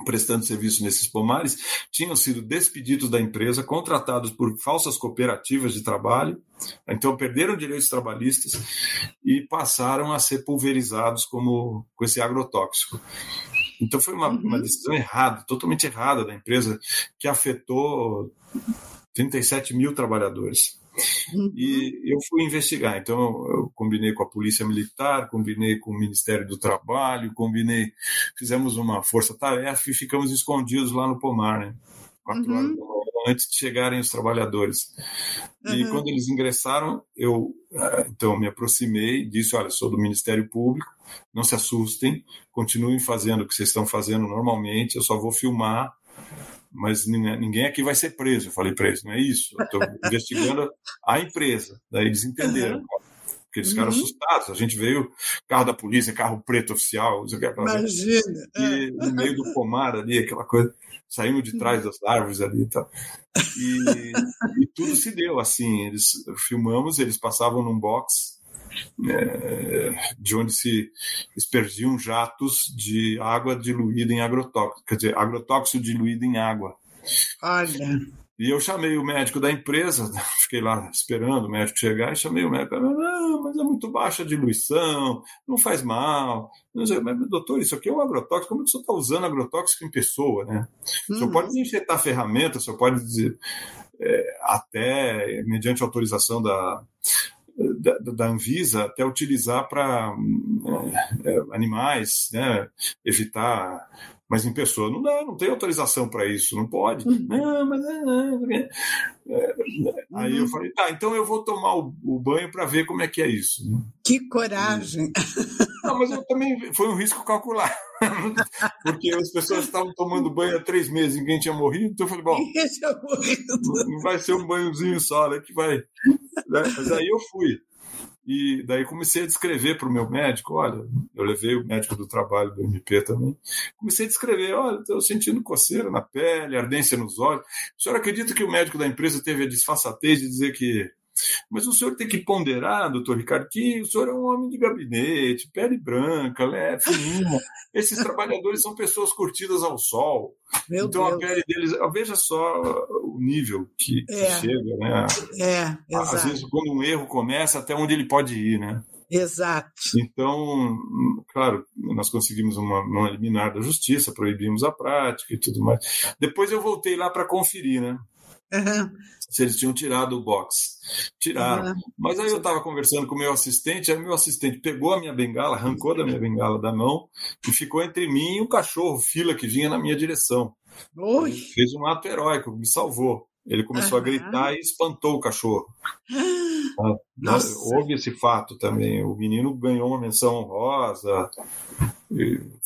prestando serviço nesses pomares, tinham sido despedidos da empresa, contratados por falsas cooperativas de trabalho, então perderam direitos trabalhistas e passaram a ser pulverizados como, com esse agrotóxico. Então foi uma, uhum. uma decisão errada, totalmente errada da empresa, que afetou 37 mil trabalhadores. Uhum. E eu fui investigar. Então, eu combinei com a Polícia Militar, combinei com o Ministério do Trabalho, combinei, fizemos uma força-tarefa e ficamos escondidos lá no pomar, né? Quatro uhum. horas da manhã, antes de chegarem os trabalhadores. Uhum. E quando eles ingressaram, eu eh, então me aproximei disse: Olha, sou do Ministério Público, não se assustem, continuem fazendo o que vocês estão fazendo normalmente, eu só vou filmar mas ninguém aqui vai ser preso. Eu falei preso, não é isso. Estou investigando a empresa. Daí eles entenderam. Uhum. porque eles ficaram uhum. assustados. A gente veio, carro da polícia, carro preto oficial, Imagina. E no meio do pomar ali, aquela coisa, saímos de trás das árvores ali e tal. E, e tudo se deu assim. Eles filmamos, eles passavam num box é, de onde se experdiam jatos de água diluída em agrotóxico, quer dizer, agrotóxico diluído em água. Olha. E eu chamei o médico da empresa, fiquei lá esperando o médico chegar, e chamei o médico, não, mas é muito baixa a diluição, não faz mal. Não sei, mas, doutor, isso aqui é um agrotóxico, como é que o senhor está usando agrotóxico em pessoa, né? Uhum. O senhor pode desinfetar ferramenta, o senhor pode dizer, é, até, mediante autorização da, da, da, Anvisa até utilizar para é, é, animais, né, evitar, mas em pessoa não dá, não tem autorização para isso, não pode. Uhum. Não, mas é, é, aí eu uhum. falei, tá, então eu vou tomar o, o banho para ver como é que é isso. Que coragem! Não, mas eu também foi um risco calcular, porque as pessoas estavam tomando banho há três meses, ninguém tinha morrido, então eu falei, bom, não vai ser um banhozinho só, né, que vai. Né? Mas aí eu fui. E daí comecei a descrever para o meu médico, olha, eu levei o médico do trabalho do MP também, comecei a descrever, olha, estou sentindo coceira na pele, ardência nos olhos. O senhor acredita que o médico da empresa teve a disfarçatez de dizer que mas o senhor tem que ponderar, doutor Ricardo, que o senhor é um homem de gabinete, pele branca, leve, fininha. Esses trabalhadores são pessoas curtidas ao sol. Meu então Deus. a pele deles, veja só o nível que, é. chega, né? É, exato. Às vezes, quando um erro começa, até onde ele pode ir, né? Exato. Então, claro, nós conseguimos uma, uma liminar da justiça, proibimos a prática e tudo mais. Depois eu voltei lá para conferir, né? Uhum. Se eles tinham tirado o box. Tiraram. Uhum. Mas aí eu estava conversando com o meu assistente, aí o meu assistente pegou a minha bengala, arrancou da minha bengala da mão e ficou entre mim e o cachorro, fila que vinha na minha direção. Fez um ato heróico, me salvou. Ele começou uhum. a gritar e espantou o cachorro. Ah, houve esse fato também. O menino ganhou uma menção honrosa.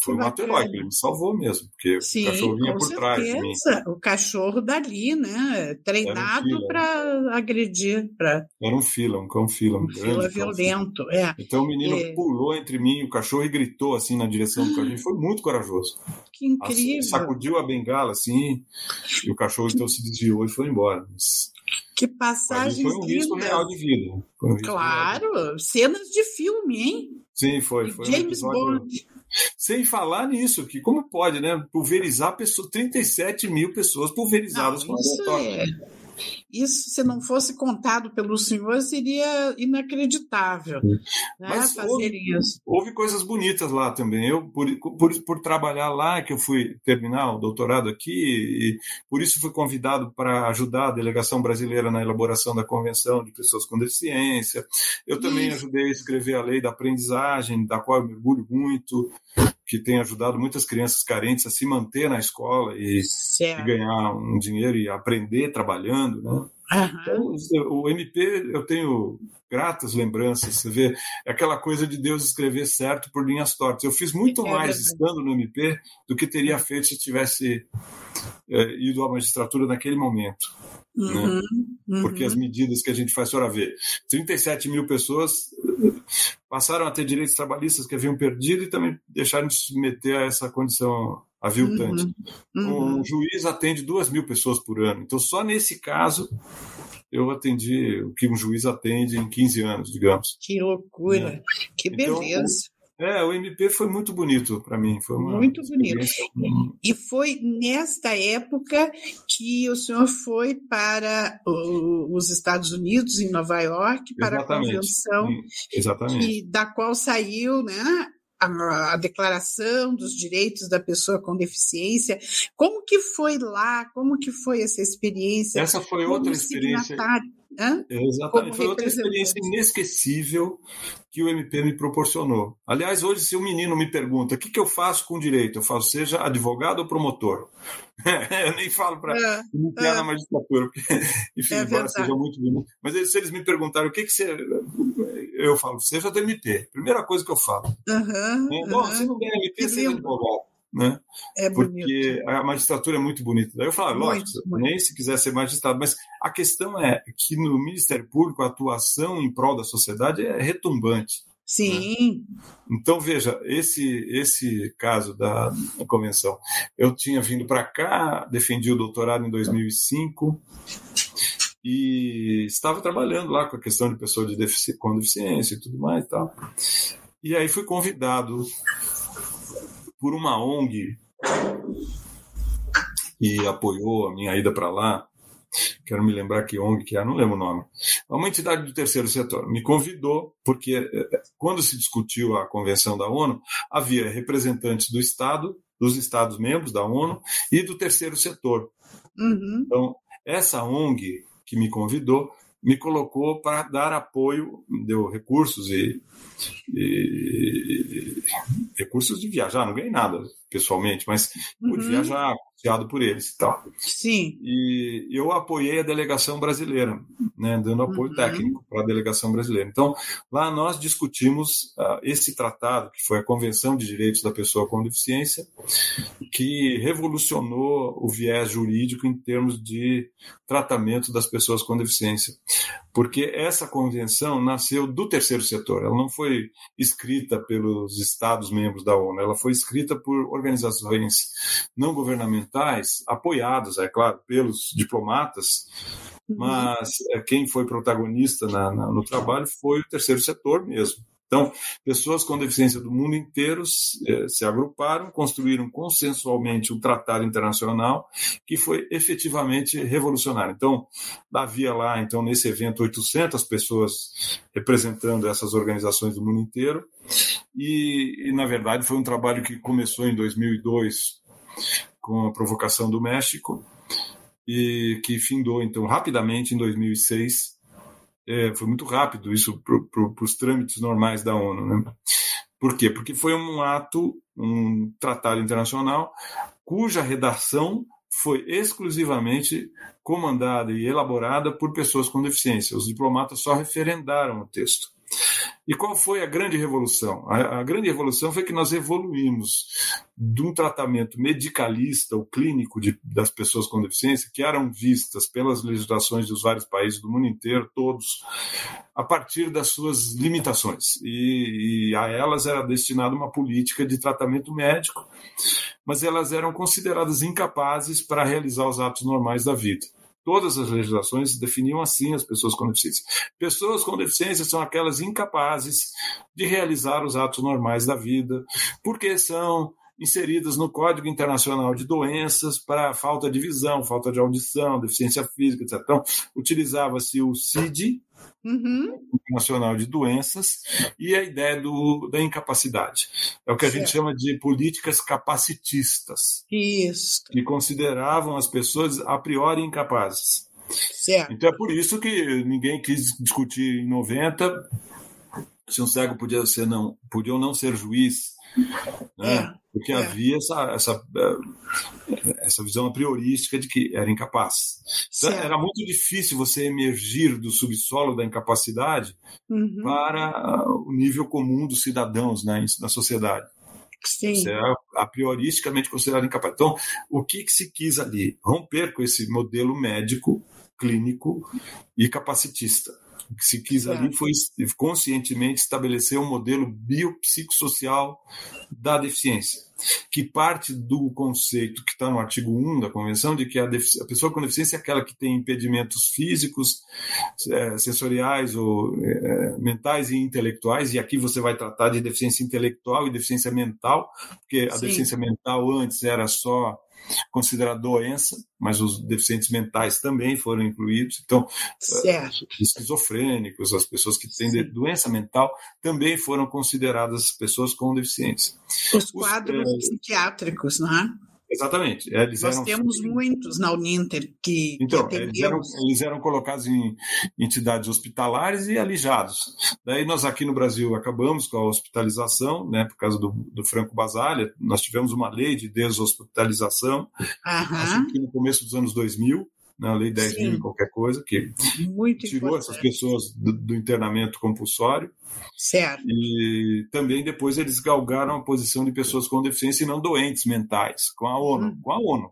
Foi um ato heróico, ele me salvou mesmo, porque Sim, o cachorro vinha por certeza. trás de mim. O cachorro dali, né? Treinado um para agredir. Pra... Era um fila, um cão fila. Um, um fila violento, é. Então o menino é. pulou entre mim e o cachorro e gritou assim na direção do cachorro. Foi muito corajoso. Que incrível. Assim, sacudiu a bengala assim, e o cachorro então se desviou e foi embora. Mas... Que passagem Foi um risco real de vida. Um claro, cenas de filme, hein? Sim, foi. foi James um Bond. Sem falar nisso, que como pode, né? Pulverizar pessoas, 37 mil pessoas pulverizadas Não, com a é... Isso, se não fosse contado pelo senhor, seria inacreditável né, Mas fazer houve, isso. Houve coisas bonitas lá também. Eu, por, por, por, trabalhar lá, que eu fui terminar o doutorado aqui, e por isso fui convidado para ajudar a delegação brasileira na elaboração da Convenção de Pessoas com Deficiência. Eu também isso. ajudei a escrever a lei da aprendizagem, da qual eu mergulho muito que tem ajudado muitas crianças carentes a se manter na escola e, e ganhar um dinheiro e aprender trabalhando, né? Uhum. Então, o MP, eu tenho gratas lembranças. Você vê, é aquela coisa de Deus escrever certo por linhas tortas. Eu fiz muito é mais estando no MP do que teria feito se tivesse é, ido à magistratura naquele momento. Né? Uhum, né? Porque as medidas que a gente faz, a senhora vê, 37 mil pessoas passaram a ter direitos trabalhistas que haviam perdido e também deixaram de se submeter a essa condição aviltante. Uhum, uhum. Um juiz atende duas mil pessoas por ano. Então, só nesse caso, eu atendi o que um juiz atende em 15 anos, digamos. Que loucura! Né? Que então, beleza! É, o MP foi muito bonito para mim. Foi muito bonito. E foi nesta época que o senhor foi para os Estados Unidos, em Nova York, para Exatamente. a convenção Exatamente. Que, da qual saiu né, a, a, declaração dos direitos da pessoa com deficiência. Como que foi lá? Como que foi essa experiência? Essa foi outra experiência. Hã? Exatamente, foi outra experiência inesquecível que o MP me proporcionou. Aliás, hoje, se um menino me pergunta o que, que eu faço com direito, eu falo, seja advogado ou promotor. eu nem falo para é, iniciar é. na magistratura, porque, enfim, é embora seja muito bonito. Mas se eles me perguntarem o que, que você. Eu falo, seja do MP. Primeira coisa que eu falo. Uhum, Bom, uhum. se não der MP, seja advogado. Né? É Porque a magistratura é muito bonita. Daí eu falo, lógico, nem se quiser ser magistrado, mas a questão é que no Ministério Público a atuação em prol da sociedade é retumbante. Sim, Então, veja, esse, esse caso da convenção. Eu tinha vindo para cá, defendi o doutorado em 2005 e estava trabalhando lá com a questão de pessoa de defici com deficiência e tudo mais e tal. E aí fui convidado por uma ONG que apoiou a minha ida para lá. Quero me lembrar que ONG que é, não lembro o nome. É uma entidade do terceiro setor. Me convidou, porque eh, quando se discutiu a convenção da ONU, havia representantes do Estado, dos Estados membros da ONU e do terceiro setor. uhum, Então, essa ONG que me convidou me colocou para dar apoio, deu recursos e, e- recursos de viajar, não ganhei nada pessoalmente, mas pude Uhum. viajar, anunciado por eles e tal. sim, E eu apoiei a delegação brasileira, né, dando apoio Uhum. técnico para a delegação brasileira. Então, lá nós discutimos ah, esse tratado, que foi a Convenção de Direitos da Pessoa com Deficiência, que revolucionou o viés jurídico em termos de tratamento das pessoas com deficiência. Porque essa convenção nasceu do terceiro setor, ela não foi escrita pelos Estados-membros da ONU, ela foi escrita por organizações não governamentais, apoiadas, é claro, pelos diplomatas, uhum, mas é, quem foi protagonista na- na- no trabalho foi o terceiro setor mesmo. Então, pessoas com deficiência do mundo inteiro eh, se agruparam, construíram consensualmente um tratado internacional que foi efetivamente revolucionário. Então, havia lá, então, nesse evento, 800 pessoas representando essas organizações do mundo inteiro. E, e, na verdade, foi um trabalho que começou em 2002 com a provocação do México e que findou, então, rapidamente em 2006 é, foi muito rápido isso para os trâmites normais da ONU. Né? Por quê? Porque foi um ato, um tratado internacional, cuja redação foi exclusivamente comandada e elaborada por pessoas com deficiência. Os diplomatas só referendaram o texto. E qual foi a grande revolução? A, a, grande revolução foi que nós evoluímos de um tratamento medicalista ou clínico de, das pessoas com deficiência, que eram vistas pelas legislações dos vários países do mundo inteiro, todos, a partir das suas limitações. E, e a elas era destinada uma política de tratamento médico, mas elas eram consideradas incapazes para realizar os atos normais da vida todas as legislações definiam assim as pessoas com deficiência. Pessoas com deficiência são aquelas incapazes de realizar os atos normais da vida, porque são inseridas no Código Internacional de Doenças para falta de visão, falta de audição, deficiência física, etc. Então, utilizava-se o CID, uhum. Nacional de Doenças, e a ideia do, da incapacidade. É o que a certo. gente chama de políticas capacitistas. Isso. Que consideravam as pessoas a priori incapazes. Certo. Então é por isso que ninguém quis discutir em 90 se um cego podia ser não, podia ou não ser juiz. Né? É, porque é. havia essa, essa, essa visão a priorística de que era incapaz. Então, era muito difícil você emergir do subsolo da incapacidade uhum. para o nível comum dos cidadãos né, na sociedade. Sim. Você é a prioristicamente considerado incapaz. Então, o que, que se quis ali? Romper com esse modelo médico, clínico e capacitista. O que se quis ali foi conscientemente estabelecer um modelo biopsicossocial da deficiência, que parte do conceito que está no artigo 1 da Convenção de que a, a, pessoa com deficiência é aquela que tem impedimentos físicos, é, sensoriais ou é, mentais e intelectuais, e aqui você vai tratar de deficiência intelectual e deficiência mental, porque a Sim. deficiência mental antes era só considerada doença, mas os deficientes mentais também foram incluídos. Então, certo. esquizofrênicos, as pessoas que têm doença mental, também foram consideradas pessoas com deficiência. Os quadros Os, é... psiquiátricos, não é? Exatamente. Eles Nós eram... temos muitos na Uninter que. Então, que eles, eram, eles eram colocados em entidades hospitalares e alijados. Daí nós aqui no Brasil acabamos com a hospitalização, né, por causa do, do Franco Basaglia. Nós tivemos uma lei de deshospitalização, no começo dos anos 2000. Na Lei 10 mil e qualquer coisa, que Muito tirou importante. essas pessoas do, do, internamento compulsório. Certo. E também depois eles galgaram a posição de pessoas com deficiência e não doentes mentais, com a ONU. Hum. Com a ONU.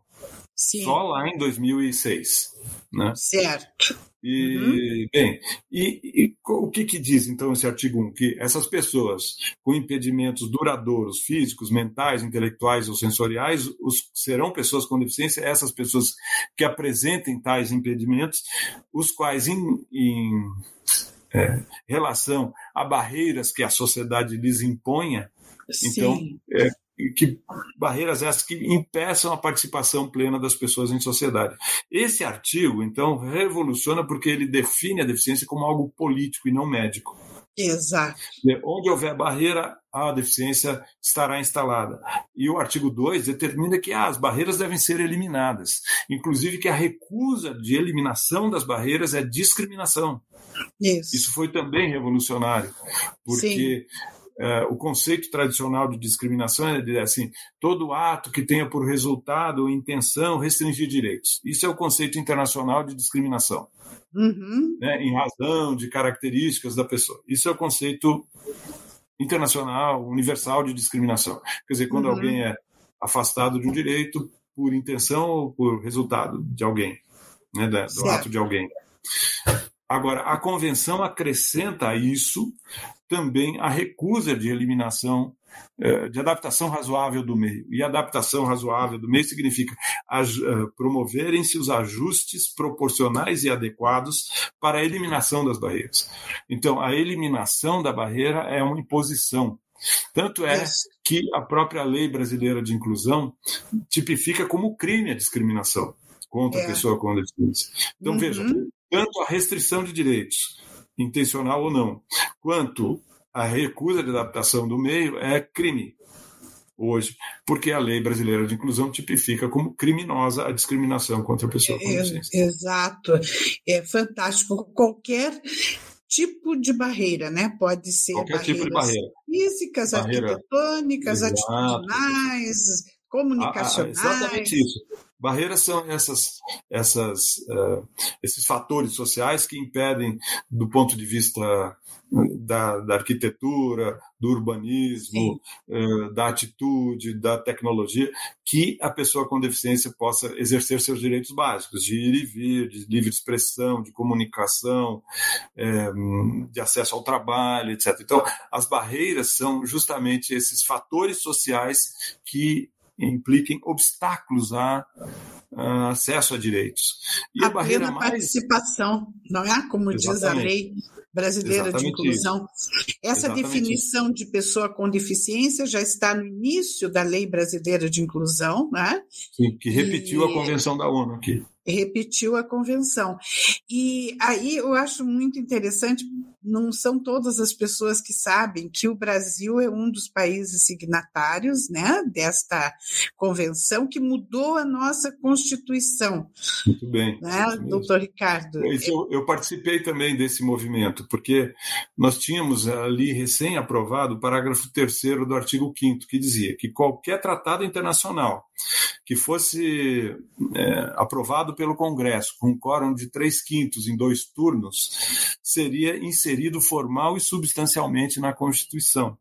Sim. Só lá em 2006. Né? Certo. E, uhum. bem, e, e, o que, que diz então esse artigo 1? Que essas pessoas com impedimentos duradouros, físicos, mentais, intelectuais ou sensoriais, os, serão pessoas com deficiência, essas pessoas que apresentem tais impedimentos, os quais, em, em é, relação a barreiras que a sociedade lhes imponha, então, é, que barreiras essas que impeçam a participação plena das pessoas em sociedade. Esse artigo, então, revoluciona porque ele define a deficiência como algo político e não médico. Exato. Onde houver barreira, a deficiência estará instalada. E o artigo 2 determina que ah, as barreiras devem ser eliminadas, inclusive que a recusa de eliminação das barreiras é discriminação. Isso, Isso foi também revolucionário, porque Sim é, o conceito tradicional de discriminação é assim, todo ato que tenha por resultado ou intenção restringir direitos. Isso é o conceito internacional de discriminação. Uhum. Né, em razão de características da pessoa. Isso é o conceito internacional, universal de discriminação. Quer dizer, quando uhum. alguém é afastado de um direito por intenção ou por resultado de alguém, né, do certo. ato de alguém. Agora, a convenção acrescenta a isso também a recusa de eliminação, eh, de adaptação razoável do meio. E adaptação razoável do meio significa eh, promoverem-se os ajustes proporcionais e adequados para a eliminação das barreiras. Então, a eliminação da barreira é uma imposição. Tanto é que a própria lei brasileira de inclusão tipifica como crime a discriminação contra é. a pessoa com deficiência. Então, uhum. veja, tanto a restrição de direitos, intencional ou não, quanto a recusa de adaptação do meio é crime hoje, porque a lei brasileira de inclusão tipifica como criminosa a discriminação contra a pessoa com deficiência. Exato, é fantástico. Qualquer tipo de barreira, né? Pode ser Qualquer tipo de barreira. físicas, barreira. arquitetônicas, Exato. atitudinais, comunicacionais. Ah, exatamente isso. Barreiras são essas, essas, uh, esses fatores sociais que impedem, do ponto de vista da, da arquitetura, do urbanismo, uh, da atitude, da tecnologia, que a pessoa com deficiência possa exercer seus direitos básicos de ir e vir, de livre expressão, de comunicação, é, de acesso ao trabalho, etc. Então, as barreiras são justamente esses fatores sociais que impliquem obstáculos a, a acesso a direitos. E a, a barreira mais... participação, não é? Como Exatamente. diz a lei brasileira Exatamente de inclusão. Essa Exatamente definição de pessoa com deficiência já está no início da lei brasileira de inclusão, né? Sim, que repetiu e... a convenção da ONU aqui repetiu a convenção. E aí eu acho muito interessante, não são todas as pessoas que sabem que o Brasil é um dos países signatários né, desta convenção que mudou a nossa Constituição. Muito bem. Né, doutor Ricardo? Eu, eu participei também desse movimento, porque nós tínhamos ali recém-aprovado o parágrafo 3 do artigo 5 que dizia que qualquer tratado internacional que fosse é, aprovado pelo Congresso, com um quórum de três quintos em dois turnos, seria inserido formal e substancialmente na Constituição.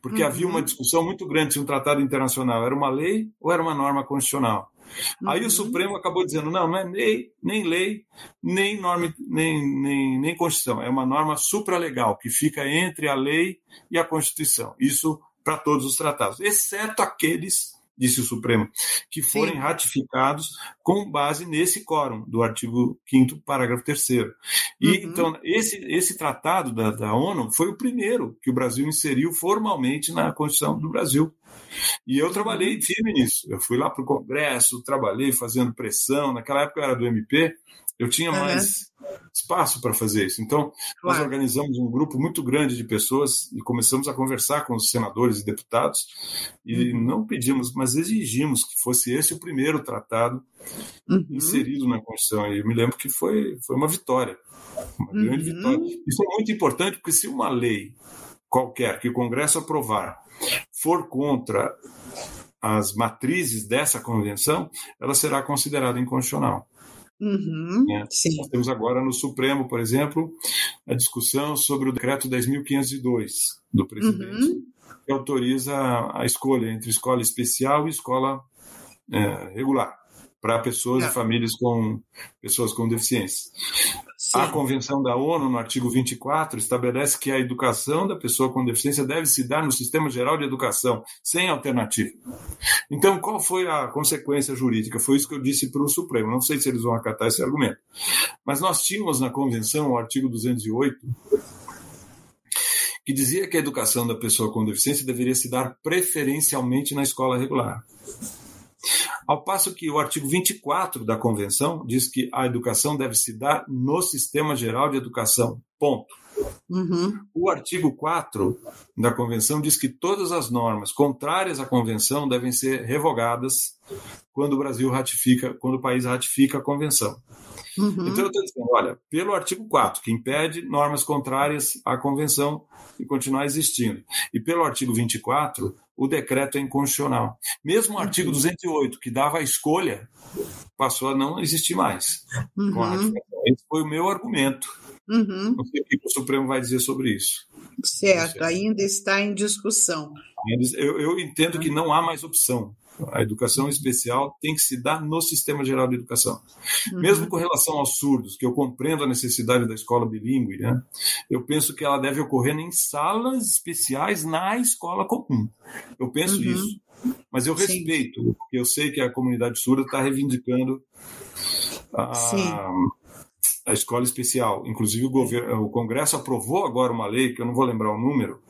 Porque uhum. havia uma discussão muito grande se um tratado internacional era uma lei ou era uma norma constitucional. Uhum. Aí o uhum. Supremo acabou dizendo: não, não é lei, nem lei, nem norma, nem, nem, nem Constituição. É uma norma supralegal que fica entre a lei e a Constituição. Isso para todos os tratados, exceto aqueles disse o Supremo, que forem Sim. ratificados com base nesse quórum do artigo 5 parágrafo 3 E, uhum. então, esse, esse tratado da, da ONU foi o primeiro que o Brasil inseriu formalmente na Constituição do Brasil. E eu trabalhei uhum. firme nisso. Eu fui lá para o Congresso, trabalhei fazendo pressão. Naquela época eu era do MP, eu tinha uhum. mais espaço para fazer isso. Então, claro. nós organizamos um grupo muito grande de pessoas e começamos a conversar com os senadores e deputados e uhum. não pedimos, mas exigimos que fosse esse o primeiro tratado uhum. inserido na Constituição. E eu me lembro que foi, foi uma vitória, uma grande uhum. vitória. Isso é muito importante porque se uma lei qualquer que o Congresso aprovar for contra as matrizes dessa convenção, ela será considerada inconstitucional. Uhum, né? Nós temos agora no Supremo, por exemplo, a discussão sobre o decreto 10.502 do presidente, uhum. que autoriza a escolha entre escola especial e escola é, regular para pessoas Não. e famílias com pessoas com deficiência. Sim. A Convenção da ONU, no artigo 24, estabelece que a educação da pessoa com deficiência deve se dar no Sistema Geral de Educação, sem alternativa. Então, qual foi a consequência jurídica? Foi isso que eu disse para o Supremo. Não sei se eles vão acatar esse argumento. Mas nós tínhamos na Convenção, o artigo 208, que dizia que a educação da pessoa com deficiência deveria se dar preferencialmente na escola regular. Ao passo que o artigo 24 da Convenção diz que a educação deve se dar no Sistema Geral de Educação. Ponto. Uhum. O artigo 4 da Convenção diz que todas as normas contrárias à Convenção devem ser revogadas quando o Brasil ratifica, quando o país ratifica a Convenção. Uhum. Então eu estou dizendo, olha, pelo artigo 4, que impede normas contrárias à Convenção e continuar existindo, e pelo artigo 24, o decreto é inconstitucional. Mesmo o artigo 208, que dava a escolha, passou a não existir mais. Uhum. Esse foi o meu argumento. Uhum. Não sei o que o Supremo vai dizer sobre isso. Certo, ainda está em discussão. Eu, eu entendo que não há mais opção. A educação especial tem que se dar no Sistema Geral de Educação. Uhum. Mesmo com relação aos surdos, que eu compreendo a necessidade da escola bilíngue, né? eu penso que ela deve ocorrer em salas especiais na escola comum. Eu penso uhum. isso. Mas eu respeito, Sim. porque eu sei que a comunidade surda está reivindicando a, a escola especial. Inclusive, o, governo, o Congresso aprovou agora uma lei, que eu não vou lembrar o número,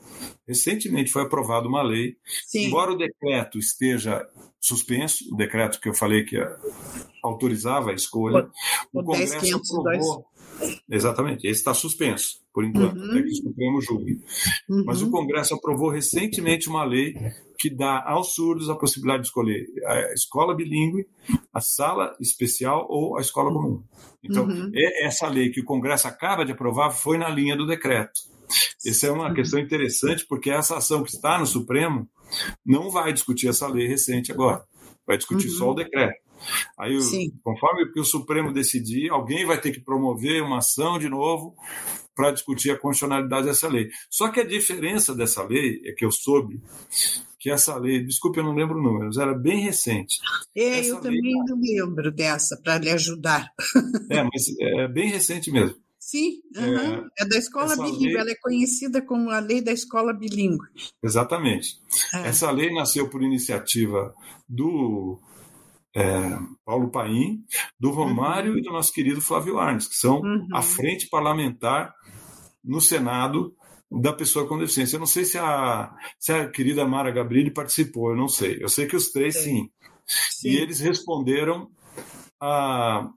recentemente foi aprovada uma lei, Sim. embora o decreto esteja suspenso, o decreto que eu falei que autorizava a escolha, o, o Congresso 10, aprovou. Exatamente, esse está suspenso, por enquanto, uhum. até que o Supremo julgue. Uhum. Mas o Congresso aprovou recentemente uma lei que dá aos surdos a possibilidade de escolher a escola bilíngue, a sala especial ou a escola comum. Então, uhum. essa lei que o Congresso acaba de aprovar foi na linha do decreto. Essa é uma questão interessante, porque essa ação que está no Supremo não vai discutir essa lei recente agora, vai discutir uhum. só o decreto. Aí, conforme o que o Supremo decidir, alguém vai ter que promover uma ação de novo para discutir a constitucionalidade dessa lei. Só que a diferença dessa lei é que eu soube que essa lei, desculpe, eu não lembro o número, mas era bem recente. É, essa eu também não lembro dessa, para lhe ajudar. É, mas é bem recente mesmo. Sim, uhum. é, é, da escola bilíngue, lei... ela é conhecida como a lei da escola bilíngue. Exatamente. É. Essa lei nasceu por iniciativa do é, Paulo Paim, do Romário uhum. e do nosso querido Flávio Arnes, que são uhum. a frente parlamentar no Senado da pessoa com deficiência. Eu não sei se a, se a querida Mara Gabrilli participou, eu não sei. Eu sei que os três sim. sim. E eles responderam a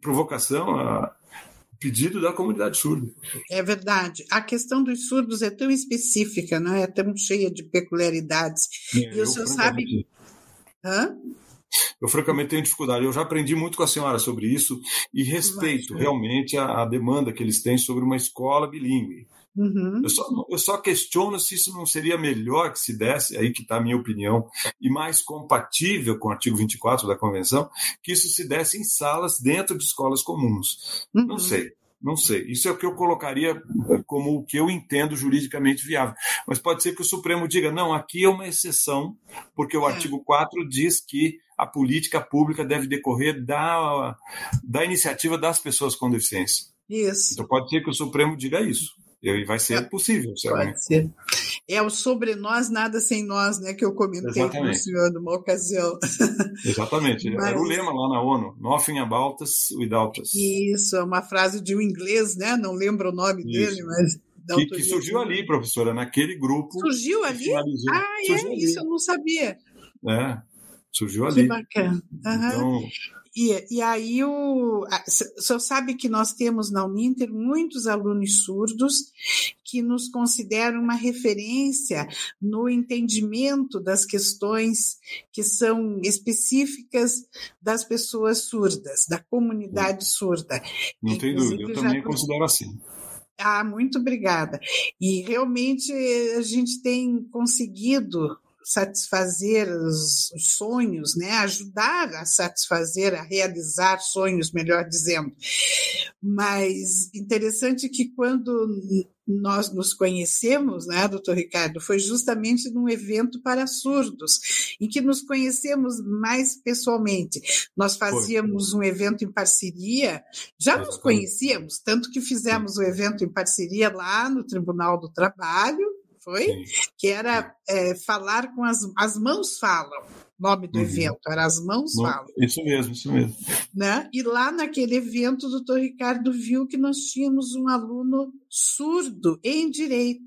provocação, a pedido da comunidade surda. É verdade. A questão dos surdos é tão específica, não é? é tão cheia de peculiaridades. É, e o senhor sabe. Hã? Eu, francamente, tenho dificuldade. Eu já aprendi muito com a senhora sobre isso e respeito realmente a, a demanda que eles têm sobre uma escola bilíngue. Uhum. Eu, só, eu só questiono se isso não seria melhor que se desse, aí que está a minha opinião, e mais compatível com o artigo 24 da Convenção, que isso se desse em salas dentro de escolas comuns. Uhum. Não sei. Não sei. Isso é o que eu colocaria como o que eu entendo juridicamente viável. Mas pode ser que o Supremo diga: não, aqui é uma exceção, porque o é. artigo 4 diz que a política pública deve decorrer da, da iniciativa das pessoas com deficiência. Isso. Então pode ser que o Supremo diga isso. E vai ser é, possível, Pode ser. É o sobre nós, nada sem nós, né? Que eu comentei Exatamente. com o senhor numa ocasião. Exatamente. Mas... Era o lema lá na ONU: Nothing about us without us. Isso, é uma frase de um inglês, né? Não lembro o nome Isso. dele, mas. Que, que, surgiu ali, professora, naquele grupo. Surgiu ali? Ah, é? surgiu é? Ali. Isso eu não sabia. É, surgiu ali. Que bacana. Uhum. Então, e, e aí o, senhor sabe que nós temos na Uninter muitos alunos surdos que nos consideram uma referência no entendimento das questões que são específicas das pessoas surdas, da comunidade surda. Não tem dúvida, eu também considero assim. Ah, muito obrigada. E realmente a gente tem conseguido satisfazer os, os, sonhos, né? ajudar a satisfazer, a realizar sonhos, melhor dizendo. Mas interessante que quando nós nos conhecemos, né, doutor Ricardo, foi justamente num evento para surdos, em que nos conhecemos mais pessoalmente. Nós fazíamos foi. um evento em parceria, já nos conhecíamos, tanto que fizemos o um evento em parceria lá no Tribunal do Trabalho, foi? Sim. Que era é, falar com as, as mãos falam nome do uhum. evento, era As Mãos Falam. Isso mesmo, isso mesmo. Né? E lá naquele evento, o doutor Ricardo viu que nós tínhamos um aluno surdo em direito.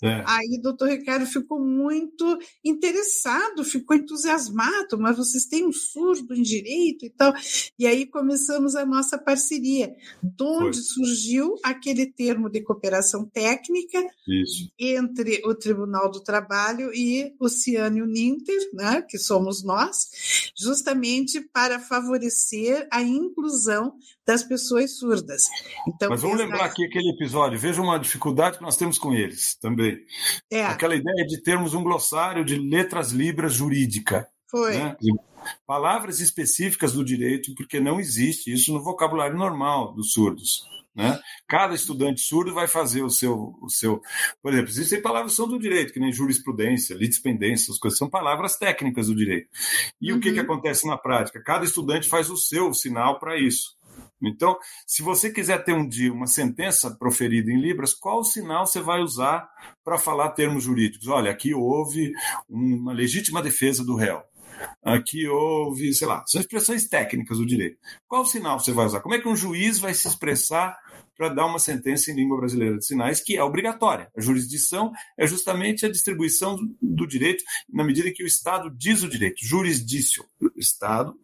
É. Aí o doutor Ricardo ficou muito interessado, ficou entusiasmado, mas vocês têm um surdo em direito e tal. E aí começamos a nossa parceria, de onde Foi. surgiu aquele termo de cooperação técnica Isso. entre o Tribunal do Trabalho e o Ciânio Ninter, né, que somos nós, justamente para favorecer a inclusão das pessoas surdas. Então, Mas vamos lembrar aqui aquele episódio, veja uma dificuldade que nós temos com eles também. É. Aquela ideia de termos um glossário de letras libras jurídica. Foi. Né? Palavras específicas do direito, porque não existe isso no vocabulário normal dos surdos. Né? Cada estudante surdo vai fazer o seu, o seu. Por exemplo, existem palavras que são do direito, que nem jurisprudência, litispendência, as coisas são palavras técnicas do direito. E uhum. o que, que uhum. acontece na prática? Cada estudante faz o seu sinal para isso. Então, se você quiser ter um dia uma sentença proferida em Libras, qual sinal você vai usar para falar termos jurídicos? Olha, aqui houve uma legítima defesa do réu. Aqui houve, sei lá, são expressões técnicas do direito. Qual sinal você vai usar? Como é que um juiz vai se expressar para dar uma sentença em língua brasileira de sinais, que é obrigatória. A jurisdição é justamente a distribuição do direito na medida que o Estado diz o direito. Jurisdício, Estado,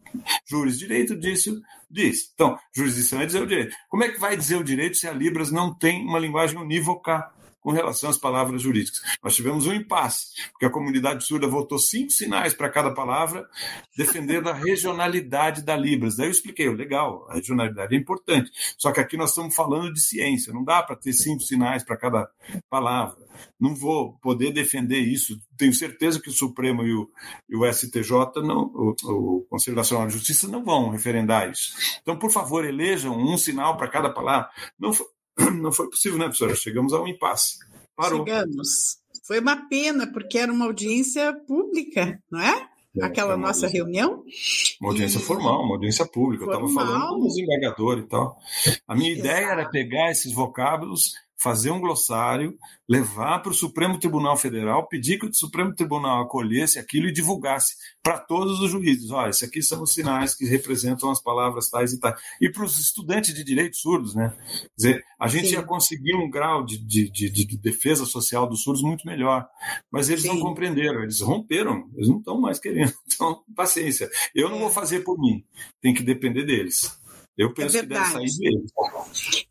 jurisdireito, dício, diz. Então, jurisdição é dizer o direito. Como é que vai dizer o direito se a Libras não tem uma linguagem unívoca com relação às palavras jurídicas. Nós tivemos um impasse, porque a comunidade surda votou cinco sinais para cada palavra, defendendo a regionalidade da Libras. Daí eu expliquei, legal, a regionalidade é importante, só que aqui nós estamos falando de ciência, não dá para ter cinco sinais para cada palavra. Não vou poder defender isso. Tenho certeza que o Supremo e o, e o STJ, não, o, o Conselho Nacional de Justiça, não vão referendar isso. Então, por favor, elejam um sinal para cada palavra. Não, não foi possível, né, professora? Chegamos a um impasse. Parou. Chegamos. Foi uma pena, porque era uma audiência pública, não é? é Aquela nossa reunião. Uma audiência e... formal, uma audiência pública. Formal. Eu estava falando com os embargadores e tal. A minha Exato. ideia era pegar esses vocábulos fazer um glossário, levar para o Supremo Tribunal Federal, pedir que o Supremo Tribunal acolhesse aquilo e divulgasse para todos os juízes. Olha, esses aqui são os sinais que representam as palavras tais e tais. E para os estudantes de direitos surdos, né? Quer dizer, a gente Sim. ia conseguir um grau de, de, de, de, defesa social dos surdos muito melhor. Mas eles Sim. não compreenderam, eles romperam, eles não estão mais querendo. Então, paciência. Eu não vou fazer por mim, tem que depender deles. Eu penso é que deve sair dele.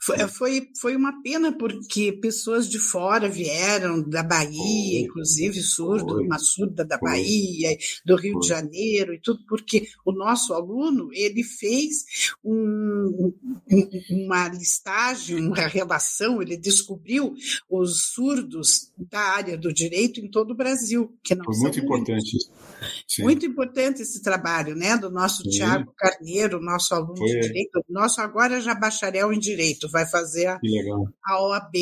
Foi, foi, foi uma pena porque pessoas de fora vieram, da Bahia, foi, inclusive surdo, foi, uma surda da foi, Bahia, do Rio de Janeiro e tudo, porque o nosso aluno ele fez um, uma listagem, uma relação, ele descobriu os surdos da área do direito em todo o Brasil. Que não foi muito importante isso. Muito importante esse trabalho, né, do nosso Tiago Carneiro, nosso aluno de direito nosso agora já bacharel em direito, vai fazer a, a OAB.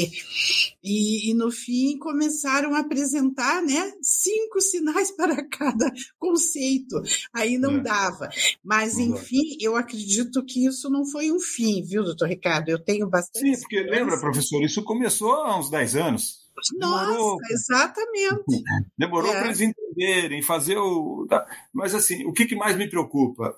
E, e, no fim começaram a apresentar né, cinco sinais para cada conceito. Aí não é. dava. Mas, não enfim, dá. eu acredito que isso não foi um fim, viu, doutor Ricardo? Eu tenho bastante. Sim, porque lembra, professor, isso começou há uns 10 anos. Demorou. Nossa, exatamente. Demorou é. para eles entenderem, fazer o. Mas assim, o que mais me preocupa?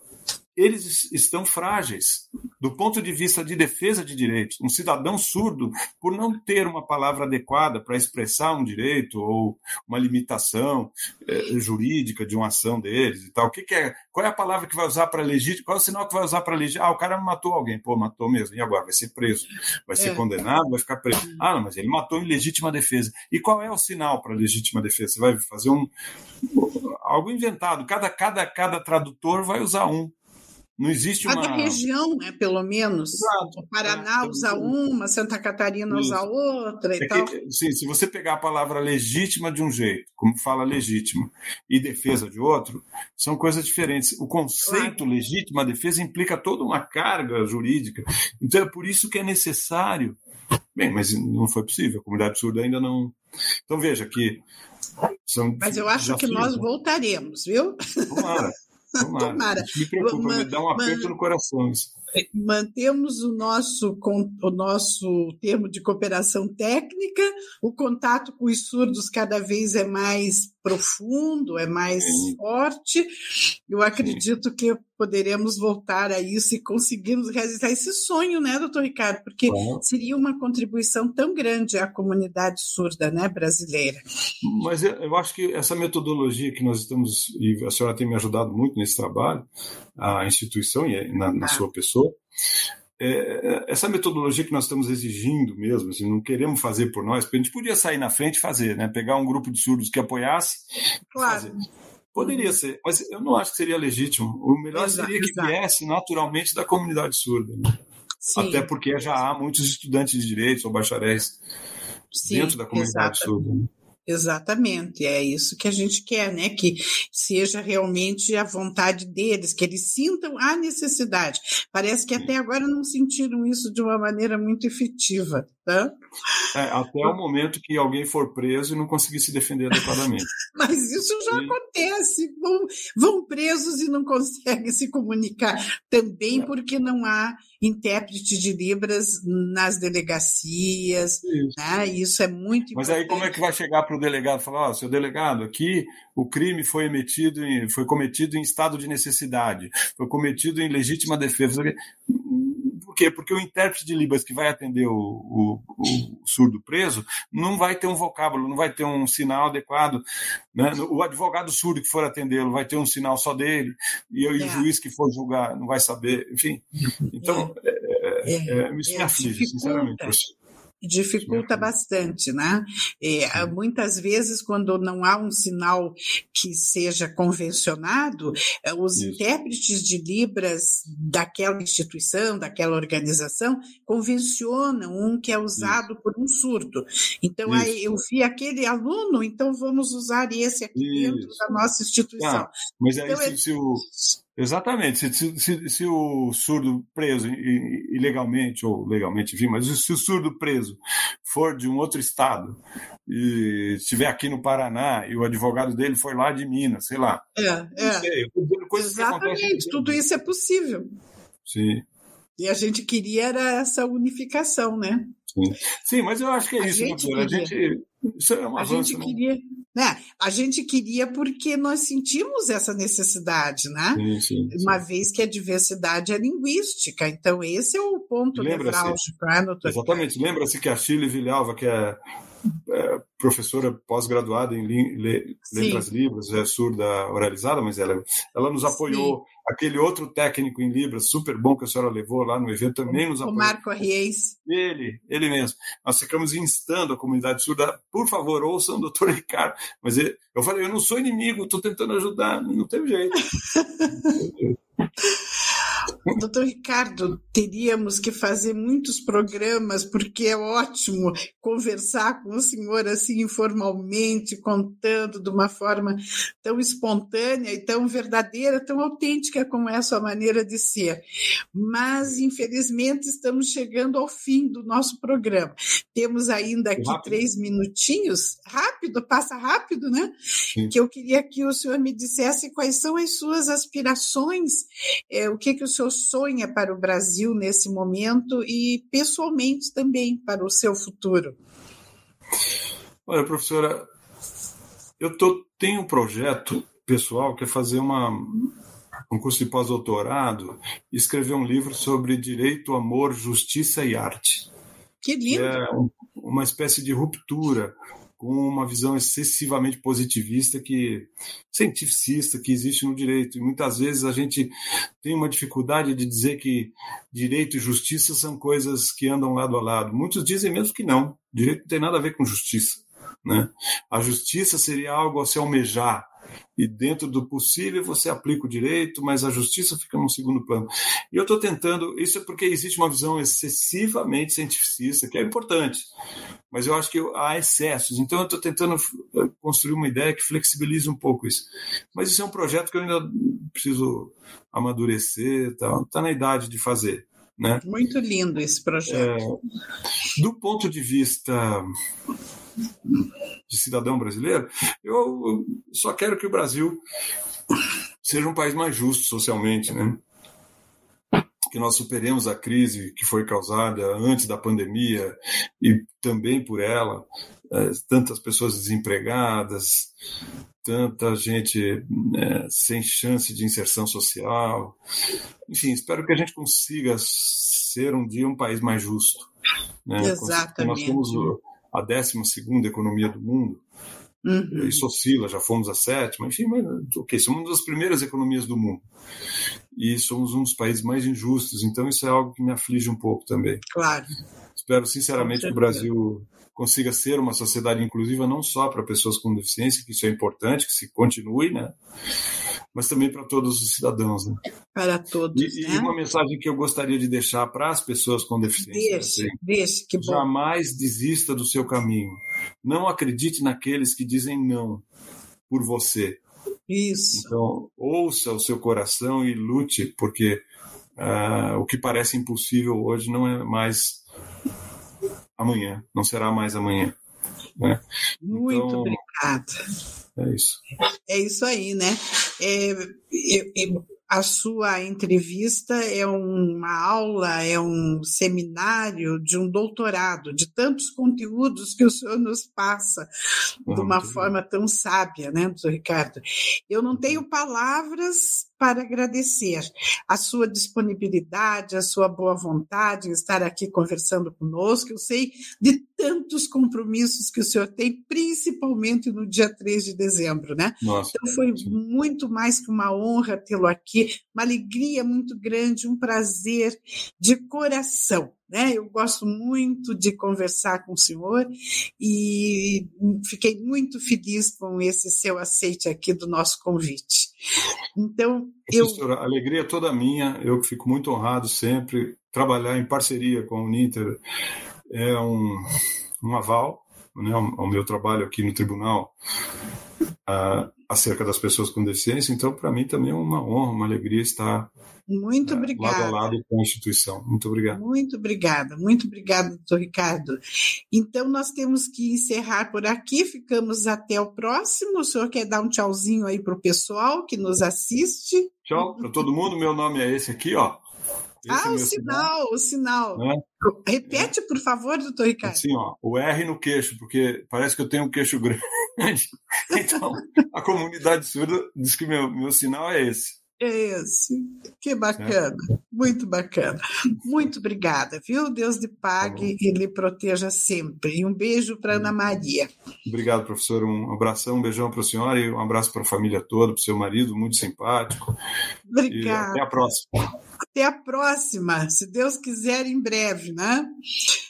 Eles estão frágeis do ponto de vista de defesa de direitos. Um cidadão surdo, por não ter uma palavra adequada para expressar um direito ou uma limitação eh, jurídica de uma ação deles e tal, o que, que, é? Qual é a palavra que vai usar para legítima? Qual é o sinal que vai usar para legítima? Ah, o cara matou alguém. Pô, matou mesmo. E agora? Vai ser preso. Vai ser é. condenado, vai ficar preso. Ah, não, mas ele matou em legítima defesa. E qual é o sinal para legítima defesa? Você vai fazer um algo inventado. Cada, cada, cada tradutor vai usar um. Não existe Cada uma. região, né, pelo menos. Exato. O Paraná É, usa uma, Santa Catarina usa Isso. outra e É tal. que, sim, se você pegar a palavra legítima de um jeito, como fala legítima, e defesa de outro, são coisas diferentes. O conceito legítima defesa implica toda uma carga jurídica. Então é por isso que é necessário. Bem, mas não foi possível. A comunidade surda ainda não. Então veja que são. Mas eu acho que nós né? voltaremos, viu? Tomara. Tomara. Isso me preocupa, me dá um aperto no coração. Isso. Mantemos o nosso, o nosso termo de cooperação técnica, o contato com os surdos cada vez é mais profundo, é mais Sim. forte. Eu acredito que poderemos voltar a isso e conseguirmos realizar esse sonho, né, doutor Ricardo? Porque Claro. seria uma contribuição tão grande à comunidade surda né, brasileira. Mas eu acho que essa metodologia que nós estamos, e a senhora tem me ajudado muito nesse trabalho, a instituição e na, na Ah. sua pessoa, é, essa metodologia que nós estamos exigindo mesmo, assim, não queremos fazer por nós, porque a gente podia sair na frente e fazer, né? pegar um grupo de surdos que apoiasse Claro. fazer. Poderia ser, mas eu não acho que seria legítimo. O melhor Exato, seria que exato. viesse naturalmente da comunidade surda. né? Sim, Até porque já há muitos estudantes de direitos ou bacharéis sim, dentro da comunidade exato. surda. Exatamente, é isso que a gente quer, né? Que seja realmente a vontade deles, que eles sintam a necessidade. Parece que até agora não sentiram isso de uma maneira muito efetiva, tá? É, até o momento que alguém for preso e não conseguir se defender adequadamente. Mas isso já acontece. Vão, vão presos e não conseguem se comunicar. Também É. porque não há intérprete de Libras nas delegacias, né? Isso é muito Mas importante. aí como é que vai chegar para o delegado e falar, ó, seu delegado, aqui o crime foi emitido em, foi cometido em estado de necessidade, foi cometido em legítima defesa. Por quê? Porque o intérprete de Libras que vai atender o, o, o surdo preso não vai ter um vocábulo, não vai ter um sinal adequado. Né? O advogado surdo que for atendê-lo vai ter um sinal só dele, e, e É. o juiz que for julgar não vai saber. Enfim, então, é, é, isso me é, aflige, sinceramente. professor. Dificulta bastante, né? É, muitas vezes, quando não há um sinal que seja convencionado, é, os Isso. intérpretes de Libras daquela instituição, daquela organização, convencionam um que é usado por um surdo. Então, aí Isso. eu vi aquele aluno, então vamos usar esse aqui dentro Isso. da nossa instituição. Ah, Mas aí, Então, se, é- se o, exatamente, se, se, se, se o surdo preso ilegalmente, ou legalmente, enfim, mas se o surdo preso for de um outro estado e estiver aqui no Paraná e o advogado dele foi lá de Minas, sei lá. É, é. sei, coisas Exatamente, tudo isso é possível. Sim, E a gente queria era essa unificação, né? Sim. Sim, mas eu acho que é A isso, gente doutora. A queria. gente. Isso é um A avanço. gente né? queria, né? A gente queria porque nós sentimos essa necessidade, né? Sim, sim, sim. Uma vez que a diversidade é linguística, então esse é o ponto Lembra-se. nevrálgico, né, doutor? Exatamente. Lembra-se que a Chile Vilhalva, que é, é professora pós-graduada em le- Sim. letras libras, é surda oralizada, mas ela, ela nos apoiou. Aquele outro técnico em Libras, super bom que a senhora levou lá no evento, também nos O apoiou. Marco Reis. Ele, ele mesmo. Nós ficamos instando a comunidade surda, por favor, ouçam o doutor Ricardo. Mas ele- eu falei, eu não sou inimigo, estou tentando ajudar, não teve jeito. Doutor Ricardo, teríamos que fazer muitos programas, porque é ótimo conversar com o senhor assim informalmente, contando de uma forma tão espontânea e tão verdadeira, tão autêntica como é a sua maneira de ser. Mas, infelizmente, estamos chegando ao fim do nosso programa. Temos ainda aqui Rápido. três minutinhos. Rápido, passa rápido, né? Sim. Que eu queria que o senhor me dissesse quais são as suas aspirações é, o que, que o senhor sonha para o Brasil nesse momento e, pessoalmente, também para o seu futuro? Olha, professora, eu tô, tenho um projeto pessoal que é fazer uma, um curso de pós-doutorado e escrever um livro sobre direito, amor, justiça e arte. Que lindo! é um- uma espécie de ruptura com uma visão excessivamente positivista que cientificista que existe no direito. E muitas vezes a gente tem uma dificuldade de dizer que direito e justiça são coisas que andam lado a lado. Muitos dizem mesmo que não. Direito não tem nada a ver com justiça. Né? A justiça seria algo a se almejar, e dentro do possível você aplica o direito, mas a justiça fica no segundo plano. E eu estou tentando, isso é porque existe uma visão excessivamente cientificista, que é importante, mas eu acho que há excessos. Então eu estou tentando eh, construir uma ideia que flexibilize um pouco isso. Mas isso é um projeto que eu ainda preciso amadurecer, está tá na idade de fazer. Né? Muito lindo esse projeto. É, do ponto de vista de cidadão brasileiro, eu só quero que o Brasil seja um país mais justo socialmente, né? Que nós superemos a crise que foi causada antes da pandemia e também por ela, é, tantas pessoas desempregadas, tanta gente é, sem chance de inserção social. Enfim, espero que a gente consiga ser um dia um país mais justo. Né? Exatamente. Nós somos a 12 economia do mundo. Uhum. Isso oscila, já fomos a sétima, enfim, mas ok, somos uma das primeiras economias do mundo. E somos um dos países mais injustos, então isso é algo que me aflige um pouco também. Claro. Espero sinceramente que o Brasil consiga ser uma sociedade inclusiva não só para pessoas com deficiência, que isso é importante, que se continue, né? Mas também para todos os cidadãos, né? Para todos, e, né? e uma mensagem que eu gostaria de deixar para as pessoas com deficiência. Deixe, assim, deixe, que bom. Jamais desista do seu caminho. Não acredite naqueles que dizem não por você. Isso. Então, ouça o seu coração e lute, porque uh, o que parece impossível hoje não é mais amanhã, não será mais amanhã. Né? Muito então, obrigada. É isso. É isso aí, né? É, é, é, a sua entrevista é uma aula, é um seminário de um doutorado, de tantos conteúdos que o senhor nos passa de uma forma tão sábia, né, doutor Ricardo? Eu não tenho palavras para agradecer a sua disponibilidade, a sua boa vontade em estar aqui conversando conosco. Eu sei de tantos compromissos que o senhor tem, principalmente no dia 3 de dezembro, né? Nossa, então foi muito mais que uma honra tê-lo aqui, uma alegria muito grande, um prazer de coração. Né? Eu gosto muito de conversar com o senhor e fiquei muito feliz com esse seu aceite aqui do nosso convite. Então, Professora, eu. A alegria é toda minha, eu fico muito honrado sempre. Trabalhar em parceria com a Uninter é um, um aval né, ao meu trabalho aqui no tribunal uh, acerca das pessoas com deficiência. Então, para mim também é uma honra, uma alegria estar muito é, obrigada. Lado a lado com a instituição. Muito obrigado. Muito obrigada, muito obrigada, doutor Ricardo. Então, nós temos que encerrar por aqui, ficamos até o próximo. O senhor quer dar um tchauzinho aí para o pessoal que nos assiste? Tchau para todo mundo, meu nome é esse aqui, ó. Esse ah, é o sinal, o sinal. Né? Repete, por favor, doutor Ricardo. Assim, ó, o R no queixo, porque parece que eu tenho um queixo grande. Então, a comunidade surda diz que meu, meu sinal é esse. É esse. Que bacana, é. muito bacana. Muito obrigada, viu? Deus lhe pague tá e lhe proteja sempre. E um beijo para Ana Maria. Obrigado, professor. Um abração, um beijão para a senhora e um abraço para a família toda, para o seu marido, muito simpático. Obrigada. até a próxima. Até a próxima, se Deus quiser, em breve, né?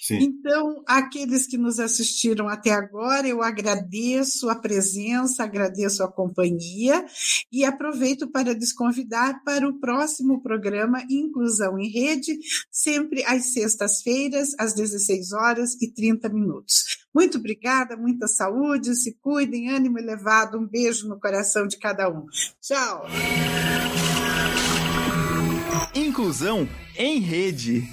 Sim. Então, aqueles que nos assistiram até agora, eu agradeço a presença, agradeço a companhia e aproveito para desconvidar para o próximo programa Inclusão em Rede, sempre às sextas-feiras, às 16 horas e 30 minutos. Muito obrigada, muita saúde, se cuidem, ânimo elevado, um beijo no coração de cada um. Tchau! Inclusão em rede.